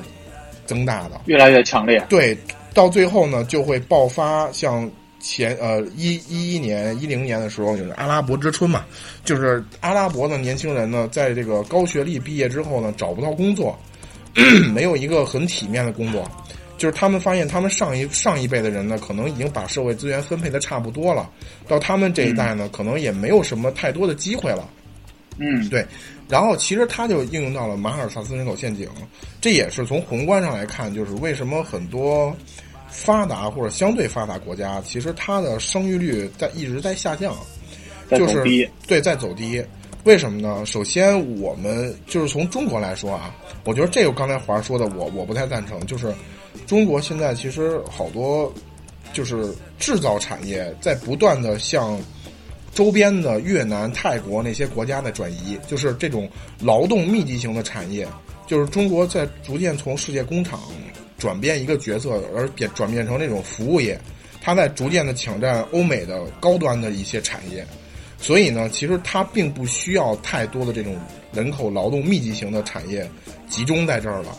增大的，越来越强烈。对，到最后呢，就会爆发像。前呃一一一年一零年的时候，就是阿拉伯之春嘛，就是阿拉伯的年轻人呢，在这个高学历毕业之后呢，找不到工作，没有一个很体面的工作，就是他们发现他们上一上一辈的人呢，可能已经把社会资源分配的差不多了，到他们这一代呢，可能也没有什么太多的机会了。嗯，对。然后其实它就应用到了马尔萨斯人口陷阱，这也是从宏观上来看，就是为什么很多发达或者相对发达国家，其实它的生育率在一直在下降，就是对在走低。为什么呢？首先，我们就是从中国来说啊，我觉得这个刚才华说的，我我不太赞成。就是中国现在其实好多就是制造产业在不断的向周边的越南、泰国那些国家的转移，就是这种劳动密集型的产业，就是中国在逐渐从世界工厂转变一个角色，而变转变成这种服务业，它在逐渐的抢占欧美的高端的一些产业。所以呢，其实它并不需要太多的这种人口劳动密集型的产业集中在这儿了，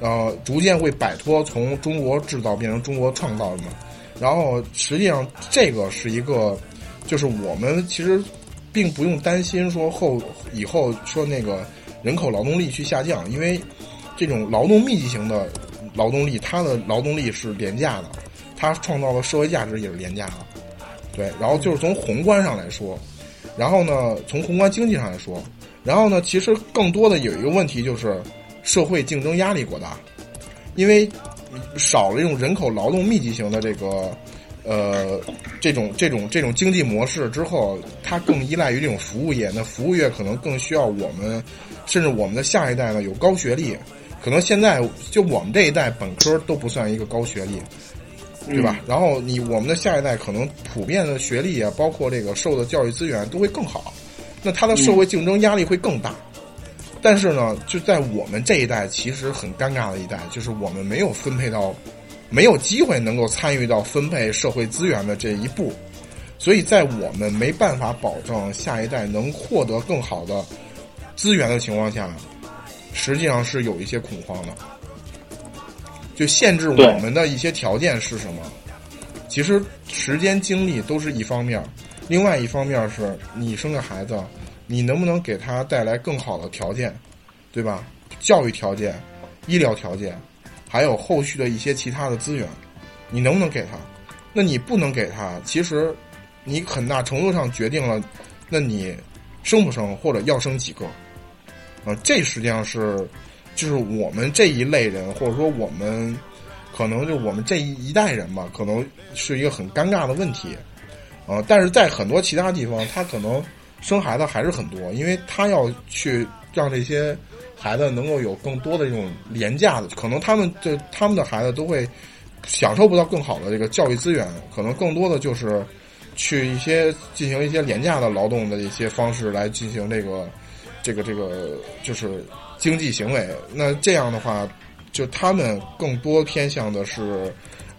呃，逐渐会摆脱从中国制造变成中国创造的嘛。然后实际上这个是一个，就是我们其实并不用担心说后以后说那个人口劳动力去下降，因为这种劳动密集型的劳动力，它的劳动力是廉价的，它创造的社会价值也是廉价的。对，然后就是从宏观上来说。然后呢，从宏观经济上来说，然后呢，其实更多的有一个问题就是社会竞争压力过大，因为少了这种人口劳动密集型的这个呃这种这种这种经济模式之后，它更依赖于这种服务业。那服务业可能更需要我们，甚至我们的下一代呢有高学历，可能现在就我们这一代本科都不算一个高学历。对吧？然后你我们的下一代可能普遍的学历啊，包括这个受的教育资源都会更好，那他的社会竞争压力会更大。但是呢，就在我们这一代，其实很尴尬的一代，就是我们没有分配到，没有机会能够参与到分配社会资源的这一步，所以在我们没办法保证下一代能获得更好的资源的情况下，实际上是有一些恐慌的。就限制我们的一些条件是什么？其实时间精力都是一方面，另外一方面是你生个孩子，你能不能给他带来更好的条件，对吧？教育条件、医疗条件，还有后续的一些其他的资源，你能不能给他？那你不能给他，其实你很大程度上决定了，那你生不生或者要生几个？啊，这实际上是。就是我们这一类人，或者说我们可能就我们这一一代人吧，可能是一个很尴尬的问题，啊，但是在很多其他地方，他可能生孩子还是很多，因为他要去让这些孩子能够有更多的这种廉价的，可能他们这他们的孩子都会享受不到更好的这个教育资源，可能更多的就是去一些进行一些廉价的劳动的一些方式来进行这个这个这个就是。经济行为，那这样的话，就他们更多偏向的是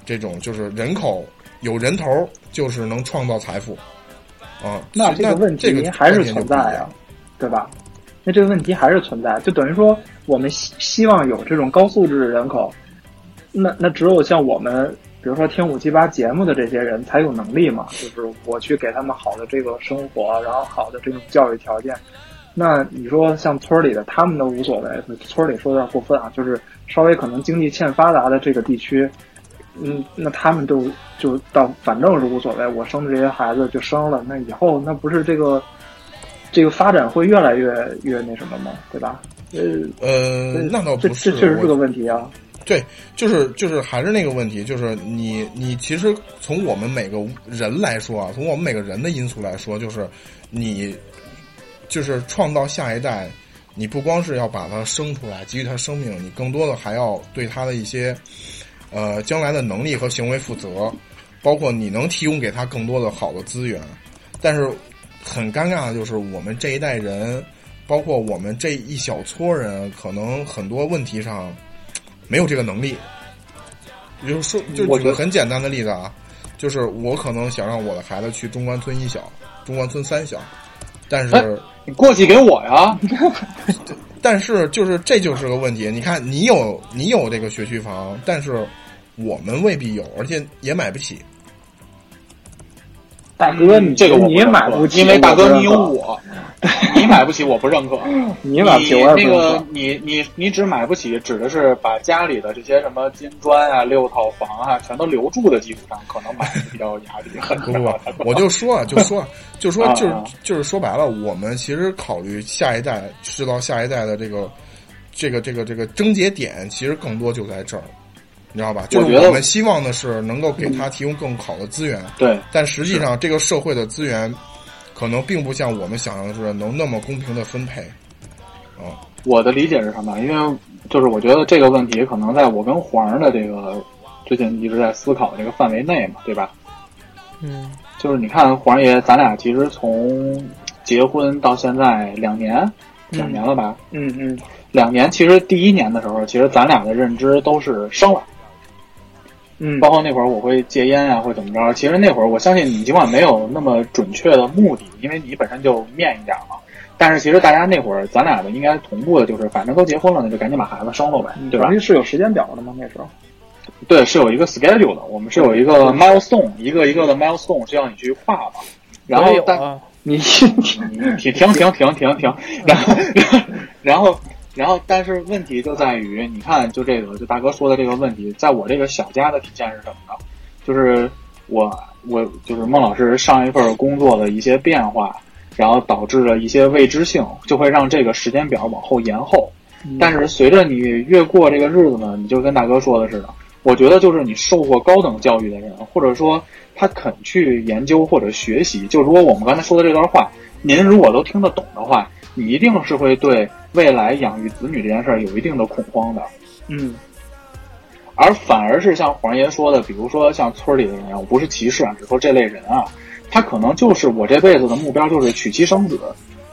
这种，就是人口有人头，就是能创造财富啊。那这个问题还是存在啊，对吧？那这个问题还是存在，就等于说我们希希望有这种高素质的人口，那那只有像我们，比如说听五七八节目的这些人才有能力嘛，就是我去给他们好的这个生活，然后好的这种教育条件。那你说像村里的，他们都无所谓。村里说有点过分啊，就是稍微可能经济欠发达的这个地区，嗯，那他们都就到反正是无所谓，我生的这些孩子就生了，那以后那不是这个这个发展会越来越越那什么吗？对吧？呃呃，那倒不是，这确实是个问题啊。对，就是就是还是那个问题，就是你你其实从我们每个人来说啊，从我们每个人的因素来说，就是你。就是创造下一代，你不光是要把它生出来，给予它生命，你更多的还要对它的一些，呃，将来的能力和行为负责，包括你能提供给他更多的好的资源。但是很尴尬的就是，我们这一代人，包括我们这一小撮人，可能很多问题上没有这个能力。比如说，就举个很简单的例子啊，就是我可能想让我的孩子去中关村一小、中关村三小，但是。你过继给我呀！但是就是这就是个问题。你看，你有你有这个学区房，但是我们未必有，而且也买不起。大哥，你这个你也买不起，因为大哥你有我，你买不起，我不认可。你买不起，我也不认那个。你你你只买不起，指的是把家里的这些什么金砖啊、六套房啊，全都留住的基础上，可能买的比较有压力。很不不，我就说啊，就说啊就说啊就是就是说白了，我们其实考虑下一代制造下一代的这个这个这个这个症结点，其实更多就在这儿。你知道吧？就是我觉得我们希望的是能够给他提供更好的资源，对，但实际上这个社会的资源可能并不像我们想象的是能那么公平的分配。啊、我的理解是什么？因为就是我觉得这个问题可能在我跟黄儿的这个最近一直在思考的这个范围内嘛，对吧？嗯，就是你看黄爷，咱俩其实从结婚到现在两年，两年了吧？嗯嗯，两年。其实第一年的时候，其实咱俩的认知都是生了。嗯，包括那会儿我会戒烟啊，或怎么着。其实那会儿我相信你，尽管没有那么准确的目的，因为你本身就面一点嘛。但是其实大家那会儿，咱俩的应该同步的就是，反正都结婚了，那就赶紧把孩子生了呗，对吧？是有时间表的吗？那时候？对，是有一个 schedule 的，我们是有一个 milestone，一个一个的 milestone 是要你去跨嘛。然后但啊、你停停停停停停停，然后然后然后，但是问题就在于，你看，就这个，就大哥说的这个问题，在我这个小家的体现是什么呢？就是我我就是孟老师上一份工作的一些变化，然后导致了一些未知性，就会让这个时间表往后延后。但是随着你越过这个日子呢，你就跟大哥说的似的，我觉得就是你受过高等教育的人，或者说他肯去研究或者学习，就如果我们刚才说的这段话，您如果都听得懂的话，你一定是会对未来养育子女这件事儿有一定的恐慌的。嗯，而反而是像黄爷说的，比如说像村里的人，我不是歧视啊，只说这类人啊，他可能就是我这辈子的目标就是娶妻生子，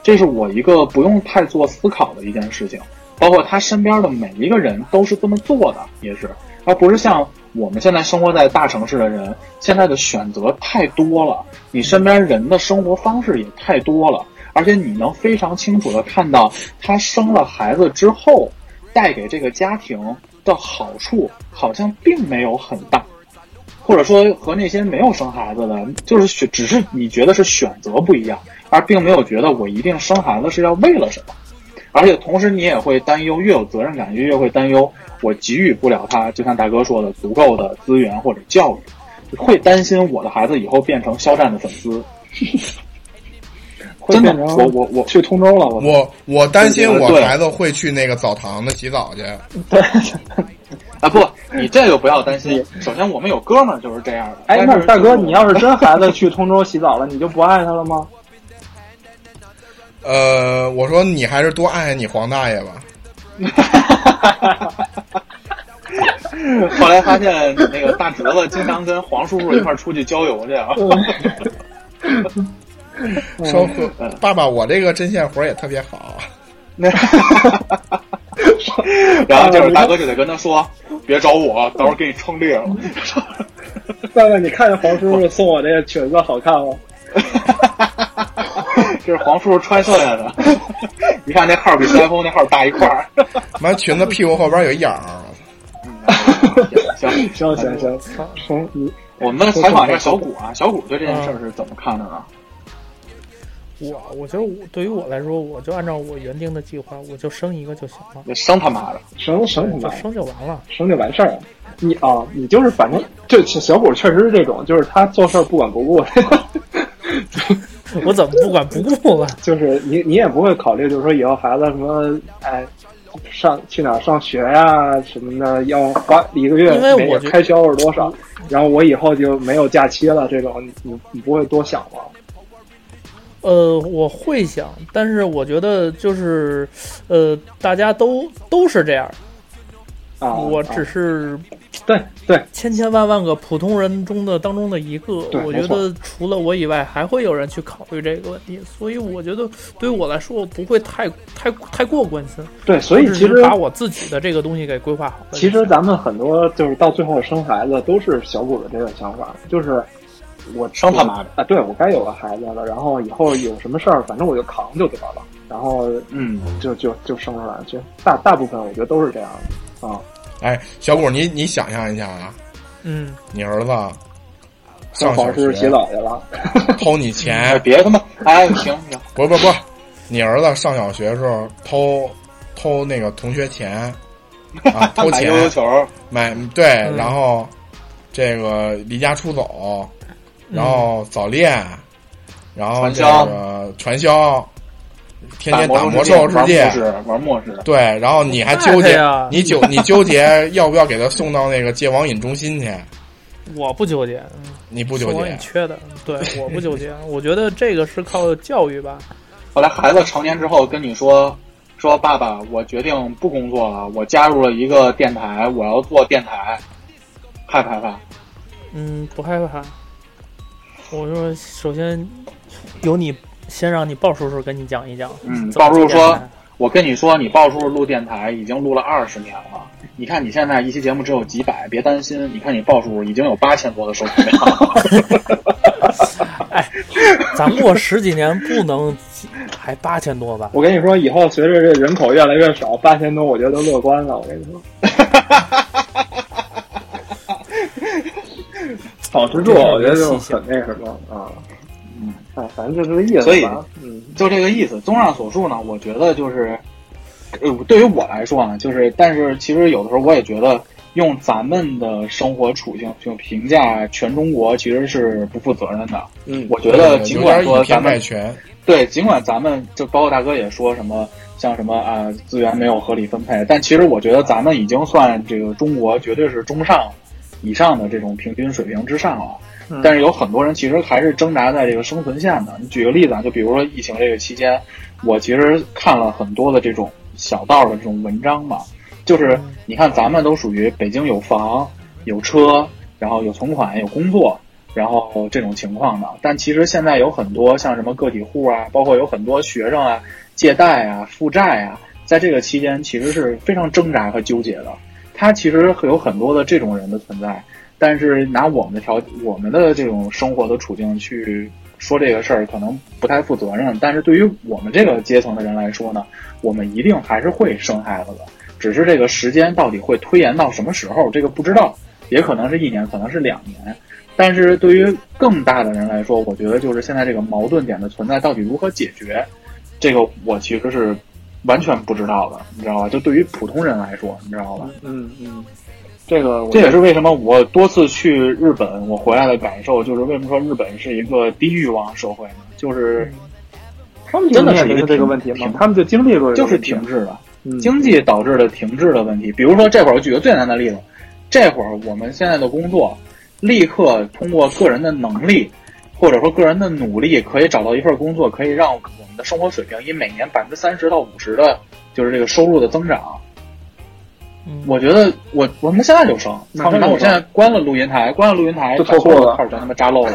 这是我一个不用太做思考的一件事情。包括他身边的每一个人都是这么做的，也是，而不是像我们现在生活在大城市的人，现在的选择太多了，你身边人的生活方式也太多了，而且你能非常清楚的看到他生了孩子之后带给这个家庭的好处，好像并没有很大，或者说和那些没有生孩子的，就是选，只是你觉得是选择不一样，而并没有觉得我一定生孩子是要为了什么。而且同时，你也会担忧，越有责任感，就越会担忧我给予不了他，就像大哥说的，足够的资源或者教育，会担心我的孩子以后变成肖战的粉丝。真的，我我我去通州了，我我我担心我孩子会去那个澡堂子洗澡去。对，啊不，你这个不要担心。首先，我们有哥们儿就是这样的。哎，那大哥，你要是是真孩子去通州洗澡了，你就不爱他了吗？呃，我说你还是多爱爱你黄大爷吧。后来发现，那个大侄子经常跟黄叔叔一块儿出去郊游去啊。说爸爸，我这个针线活也特别好。然后就是大哥就得跟他说，别找我，到时候给你撑裂了。爸爸，你看见黄叔叔送我这个裙子好看吗？这是黄叔叔穿剩下的，你看那号比三丰那号大一块儿。完裙子屁股后边有眼儿。行行行行行，我们采访一下小谷啊，小谷对这件事是怎么看的呢？我我觉得我对于我来说，我就按照我原定的计划，我就生一个就行了。生他妈的，生生他妈，生就完了，生就完事儿了。你啊，你就是反正这小谷确实是这种，就是他做事儿不管不顾。我怎么不管不顾了？就是你你也不会考虑，就是说以后孩子什么哎。上去哪儿上学呀、啊、什么的，要花一个月每月开销是多少？然后我以后就没有假期了，这种你你你不会多想吗？呃，我会想，但是我觉得就是，呃，大家都都是这样，啊，我只是。对对，千千万万个普通人中的当中的一个，我觉得除了我以外，还会有人去考虑这个问题，所以我觉得对于我来说，我不会太太太过关心。对，所以其实把我自己的这个东西给规划好了。其实咱们很多就是到最后生孩子，都是小谷的这个想法，就是我生他妈的啊，对我该有个孩子了，然后以后有什么事儿，反正我就扛就得了，然后嗯，就就就生出来，就大大部分我觉得都是这样的啊。哎，小谷，你你想象一下啊，嗯，你儿子上小学洗澡去了，偷你 钱，别他妈，哎，行行，不不不，你儿子上小学的时候偷偷那个同学钱 啊，偷钱买悠悠球，买对，嗯。然后这个离家出走，然后早恋，然后这传销个传销，天天打打魔兽世界玩，末世。对，然后你还纠结，你纠你纠结要不要给他送到那个戒网瘾中心去？我不纠结，你不纠结？缺的，对，我不纠结。我觉得这个是靠教育吧。后来孩子成年之后跟你说说爸爸，我决定不工作了，我加入了一个电台，我要做电台，害不害怕？嗯，不害怕。我说，首先由你先让你鲍叔叔跟你讲一讲。嗯，鲍叔叔说我跟你说，你鲍叔叔录电台已经录了二十年了。你看你现在一期节目只有几百，别担心。你看你鲍叔叔已经有八千多的收听量 哎。咱过十几年不能还八千多吧？我跟你说，以后随着这人口越来越少，八千多我觉得都乐观了。我跟你说，保持住，我觉得就很那什么啊。嗯，哎，反正就这个意思。所以嗯，就这个意思。综上所述呢，我觉得就是，呃，对于我来说呢，就是，但是其实有的时候我也觉得，用咱们的生活处境去评价全中国，其实是不负责任的。嗯，我觉得尽管说咱们全，对，尽管咱们就包括大哥也说什么像什么啊资源没有合理分配，但其实我觉得咱们已经算这个中国绝对是中上以上的这种平均水平之上了。嗯但是有很多人其实还是挣扎在这个生存线的。你举个例子啊，就比如说疫情这个期间，我其实看了很多的这种小道的这种文章嘛，就是你看咱们都属于北京有房有车，然后有存款有工作，然后这种情况的。但其实现在有很多像什么个体户啊，包括有很多学生啊，借贷啊、负债啊，在这个期间其实是非常挣扎和纠结的。他其实有很多的这种人的存在。但是拿我们的条我们的这种生活的处境去说这个事儿，可能不太负责任。但是对于我们这个阶层的人来说呢，我们一定还是会生孩子的，只是这个时间到底会推延到什么时候，这个不知道，也可能是一年，可能是两年。但是对于更大的人来说，我觉得就是现在这个矛盾点的存在到底如何解决，这个我其实是完全不知道的，你知道吧？就对于普通人来说，你知道吧？嗯嗯。这个这也是为什么我多次去日本，我回来的感受就是为什么说日本是一个低欲望社会呢？就是他们真的是一个这个问题吗？他们就经历过就是停滞的，嗯、经济导致的停滞的问题。比如说这会儿，我举个最简单的例子，这会儿我们现在的工作，立刻通过个人的能力或者说个人的努力，可以找到一份工作，可以让我们的生活水平以每年百分之三十到五十的，就是这个收入的增长。我觉得我我他妈现在就升，操！那我现在关了录音台，关了录音台，就脱裤了，号全他妈扎漏了，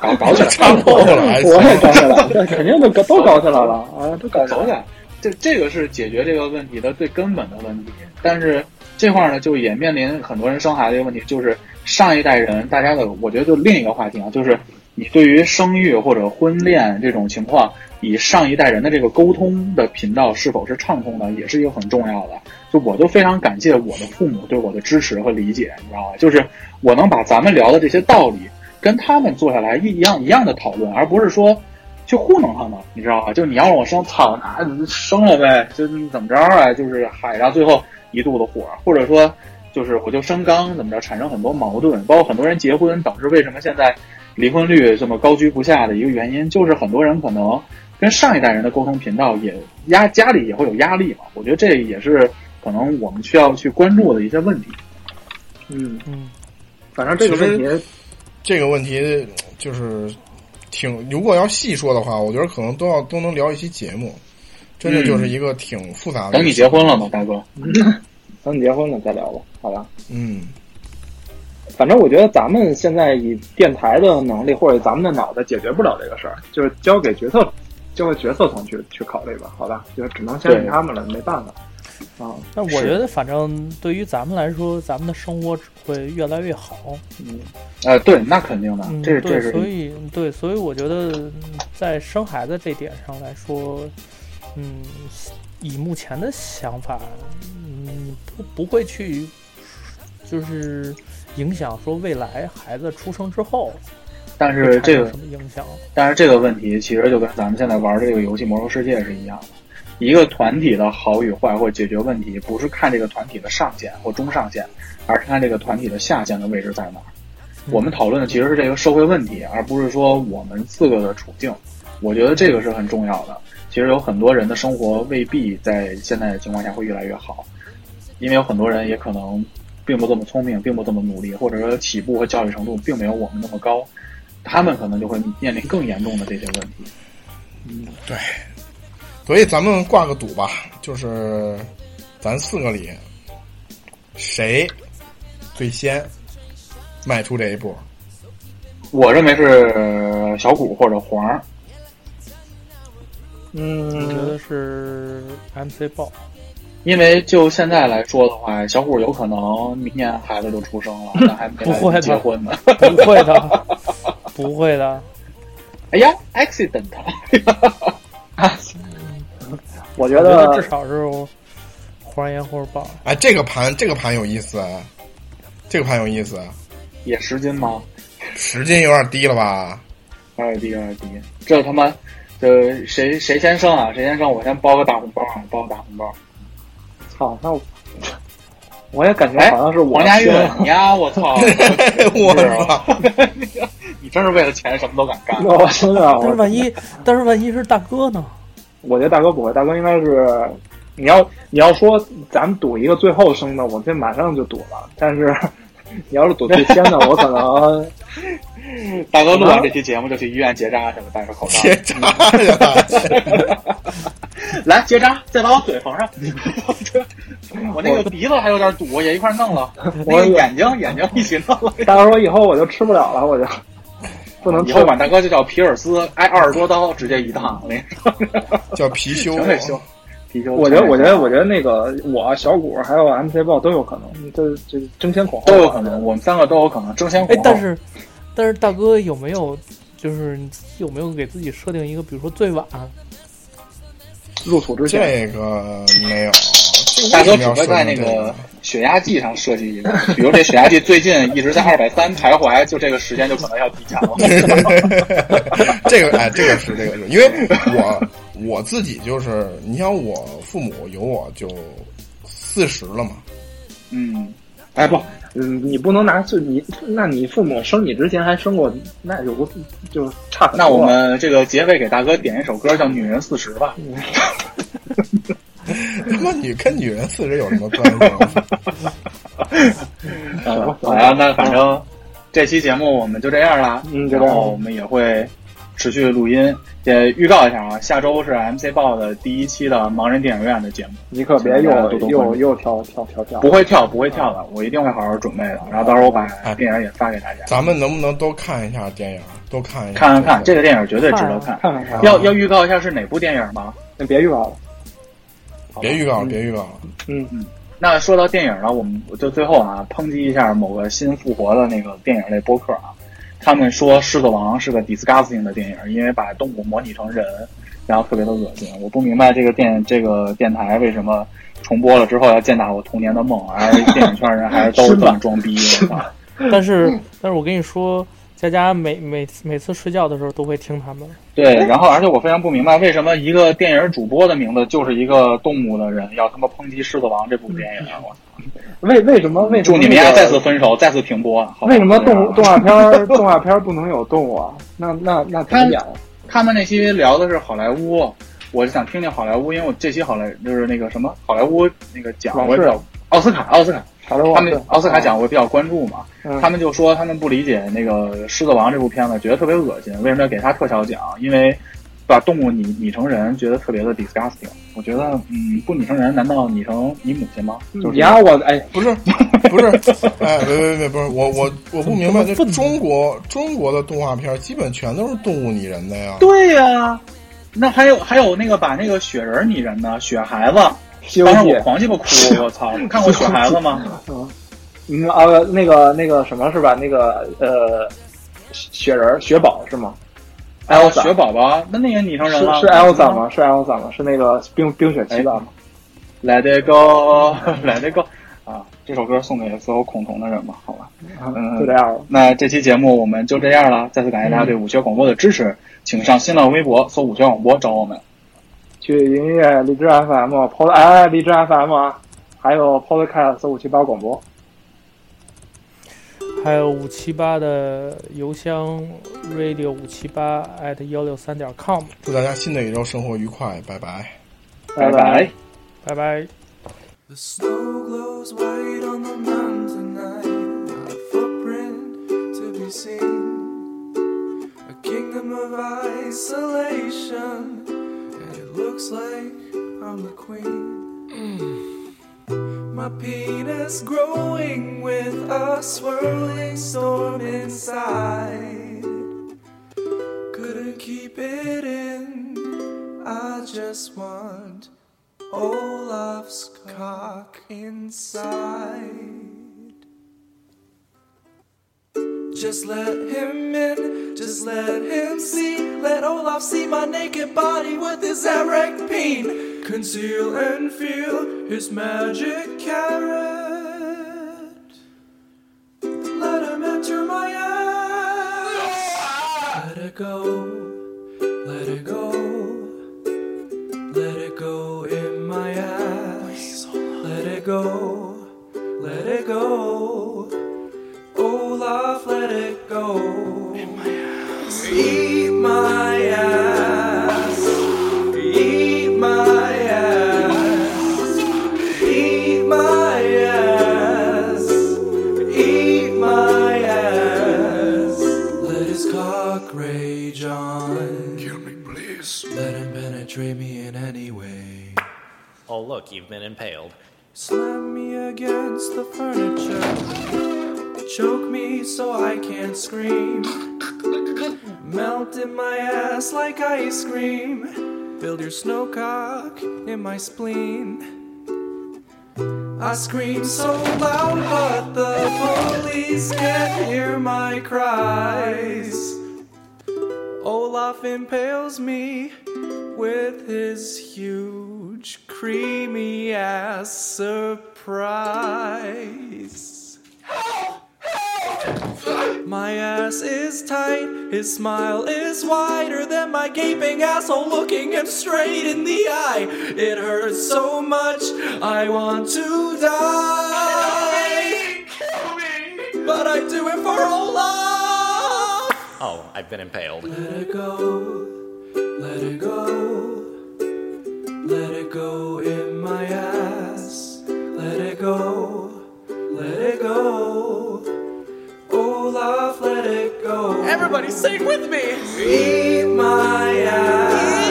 搞搞起来，扎漏了，我也搞起来，了 肯定都都搞起来了啊，都搞起来。这这个是解决这个问题的最根本的问题，但是这块呢，就也面临很多人生孩子的问题，就是上一代人大家的，我觉得就另一个话题啊，就是你对于生育或者婚恋这种情况，以上一代人的这个沟通的频道是否是畅通的，也是一个很重要的。就我就非常感谢我的父母对我的支持和理解，你知道吧？就是我能把咱们聊的这些道理跟他们坐下来一样一样的讨论，而不是说去糊弄他们，你知道吧？就你要让我生，操，那生了呗，就怎么着啊？就是海上最后一肚子火，或者说就是我就生刚怎么着，产生很多矛盾，包括很多人结婚导致为什么现在离婚率这么高居不下的一个原因，就是很多人可能跟上一代人的沟通频道也压家里也会有压力嘛。我觉得这也是。可能我们需要去关注的一些问题。嗯嗯，反正这个问题，这个问题就是挺，如果要细说的话，我觉得可能都要都能聊一期节目。真的就是一个挺复杂的。等你结婚了吗，大哥？等你结婚了再聊吧，好吧？嗯。反正我觉得咱们现在以电台的能力或者咱们的脑袋解决不了这个事儿，就是交给决策，交给决策层去去考虑吧，好吧？就只能相信他们了，没办法。啊，那我觉得反正对于咱们来说，咱们的生活只会越来越好。嗯，呃，对，那肯定的，嗯、这这是。所以对，所以我觉得在生孩子这点上来说，嗯，以目前的想法，嗯，不不会去，就是影响说未来孩子出生之后，但是这个什么影响？但是这个问题其实就跟咱们现在玩的这个游戏《魔兽世界》是一样的。一个团体的好与坏或解决问题，不是看这个团体的上限或中上限，而是看这个团体的下限的位置在哪儿。我们讨论的其实是这个社会问题，而不是说我们四个的处境。我觉得这个是很重要的。其实有很多人的生活未必在现在的情况下会越来越好，因为有很多人也可能并不这么聪明，并不这么努力，或者说起步和教育程度并没有我们那么高，他们可能就会面临更严重的这些问题。嗯，对。所以咱们挂个赌吧，就是咱四个里谁最先迈出这一步？我认为是小谷或者黄儿。嗯，我觉得是 MC 豹，因为就现在来说的话，小虎有可能明年孩子就出生了，但还没来结婚呢。不会的，不会的。哎呀，accident！我觉得至少是黄岩或者豹。哎，这个盘，这个盘有意思，这个盘有意思。也十斤吗？十斤有点低了吧？有点低，有点低。这他妈，这谁谁先生啊？谁先生？我先包个大红包啊！包个大红包。操，那我我也感觉好像是王家玉你呀！我操！我操！你真是为了钱什么都敢干。我真的。但是万一，但是万一是大哥呢？我觉得大哥不会，大哥应该是你要你要说咱们赌一个最后生的，我这马上就赌了。但是 你要是赌最先的，我可能 大哥录完这期节目就去医院结扎去了，戴个口罩。结扎呀！来结扎，再把我嘴缝上。我那个鼻子还有点堵，也一块弄了。我眼睛眼睛一起弄了。大哥说以后我就吃不了了，我就。不能以后管大哥就叫皮尔斯，挨二十多刀直接一趟。我跟你说，叫貔貅，修，貔貅。我觉得，我觉得，我觉得那个我小谷还有 MC 豹都有可能，这这争先恐后都有可能，我们三个都有可能争先恐后。哎，但是，但是大哥有没有就是有没有给自己设定一个，比如说最晚入土之前？这个没有。大哥只会在那个血压计上设计一个，比如这血压计最近一直在二百三徘徊，就这个时间就可能要提前了。这个哎，这个是这个是，因为我我自己就是，你像我父母有我就四十了嘛。嗯，哎不，嗯，你不能拿就你，那你父母生你之前还生过，那有个就差很多。那我们这个结尾给大哥点一首歌，叫《女人四十》吧。他妈女跟女人四十有什么关系？好呀，那反正这期节目我们就这样啦。嗯，然后我们也会持续录音，也预告一下啊，下周是 MC 报的第一期的盲人电影院的节目。你可别又又又跳跳跳跳，不会跳不会跳的，我一定会好好准备的。然后到时候我把电影也发给大家。咱们能不能都看一下电影？都看一下，看看看，这个电影绝对值得看。看看看，要要预告一下是哪部电影吗？那别预告了。别预告了，别预告了。嗯嗯，那说到电影呢，我们就最后啊，抨击一下某个新复活的那个电影类播客啊。他们说《狮子王》是个 disgusting 的电影，因为把动物模拟成人，然后特别的恶心。我不明白这个电这个电台为什么重播了之后要践踏我童年的梦，而电影圈人还是都是这么装逼的。但是，但是我跟你说。佳佳每每每次睡觉的时候都会听他们。对，然后而且我非常不明白，为什么一个电影主播的名字就是一个动物的人，要他妈抨击《狮子王》这部电影？我操！为为什么？为什么祝你们家再次分手，再次停播。为什么动动画片动画片不能有动物啊？那那那怎么演？他们那期聊的是好莱坞，我就想听听好莱坞，因为我这期好莱就是那个什么好莱坞那个奖，我道奥斯卡，奥斯卡。他们奥斯卡奖我比较关注嘛，他们就说他们不理解那个《狮子王》这部片子，觉得特别恶心，为什么要给他特效奖？因为把动物拟拟成人，觉得特别的 disgusting。我觉得，嗯，不拟成人，难道拟成你母亲吗？就是呀，我哎，不是，不是，哎，别别别，不是我我我不明白，这中国中国的动画片基本全都是动物拟人的呀？对呀，那还有还有那个把那个雪人拟人的雪孩子。当时我狂鸡巴哭，我操！看过《雪孩子》吗？嗯啊，那个那个什么是吧？那个呃，雪人雪宝是吗？哎，雪宝宝，那那也拟成人了。是 Elsa 吗？是 Elsa 吗？是那个冰冰雪奇缘吗？Let it go，Let it go。啊，这首歌送给所有恐同的人吧，好吧？嗯，就这样了。那这期节目我们就这样了，再次感谢大家对武学广播的支持，请上新浪微博搜武学广播找我们。去音乐荔枝 FM、Pod 哎荔枝 FM，啊还有 Podcast 五七八广播，还有五七八的邮箱 radio 五七八 at 幺六三点 com。祝大家新的一周生活愉快，拜拜，拜拜，拜拜。The snow glows white on the mountain tonight, not a footprint to be seen. A kingdom of isolation, looks like I'm the queen. Mm. My penis growing with a swirling storm inside. Couldn't keep it in, I just want Olaf's cock inside. Just let him in, just let him see. Let Olaf see my naked body with his erect peen. Conceal and feel his magic carrot. Let him enter my ass. Let it go, penetrate me in any way. Oh, look, you've been impaled. Slam me against the furniture. Choke me so I can't scream. Melt in my ass like ice cream. Build your snowcock in my spleen. I scream so loud, but the police can't hear my cries. Olaf impales me with his huge, creamy ass surprise. Help! My ass is tight, his smile is wider than my gaping asshole looking him straight in the eye. It hurts so much, I want to die. But I do it for Olaf. Oh, I've been impaled. Let it go, let it go, let it go in my ass. Let it go, let it go. Oh, Olaf, let it go. Everybody sing with me. Eat my ass.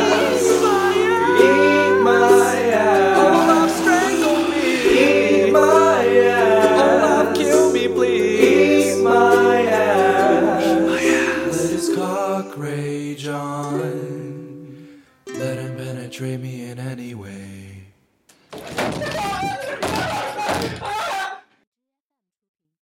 Drain me in anyway.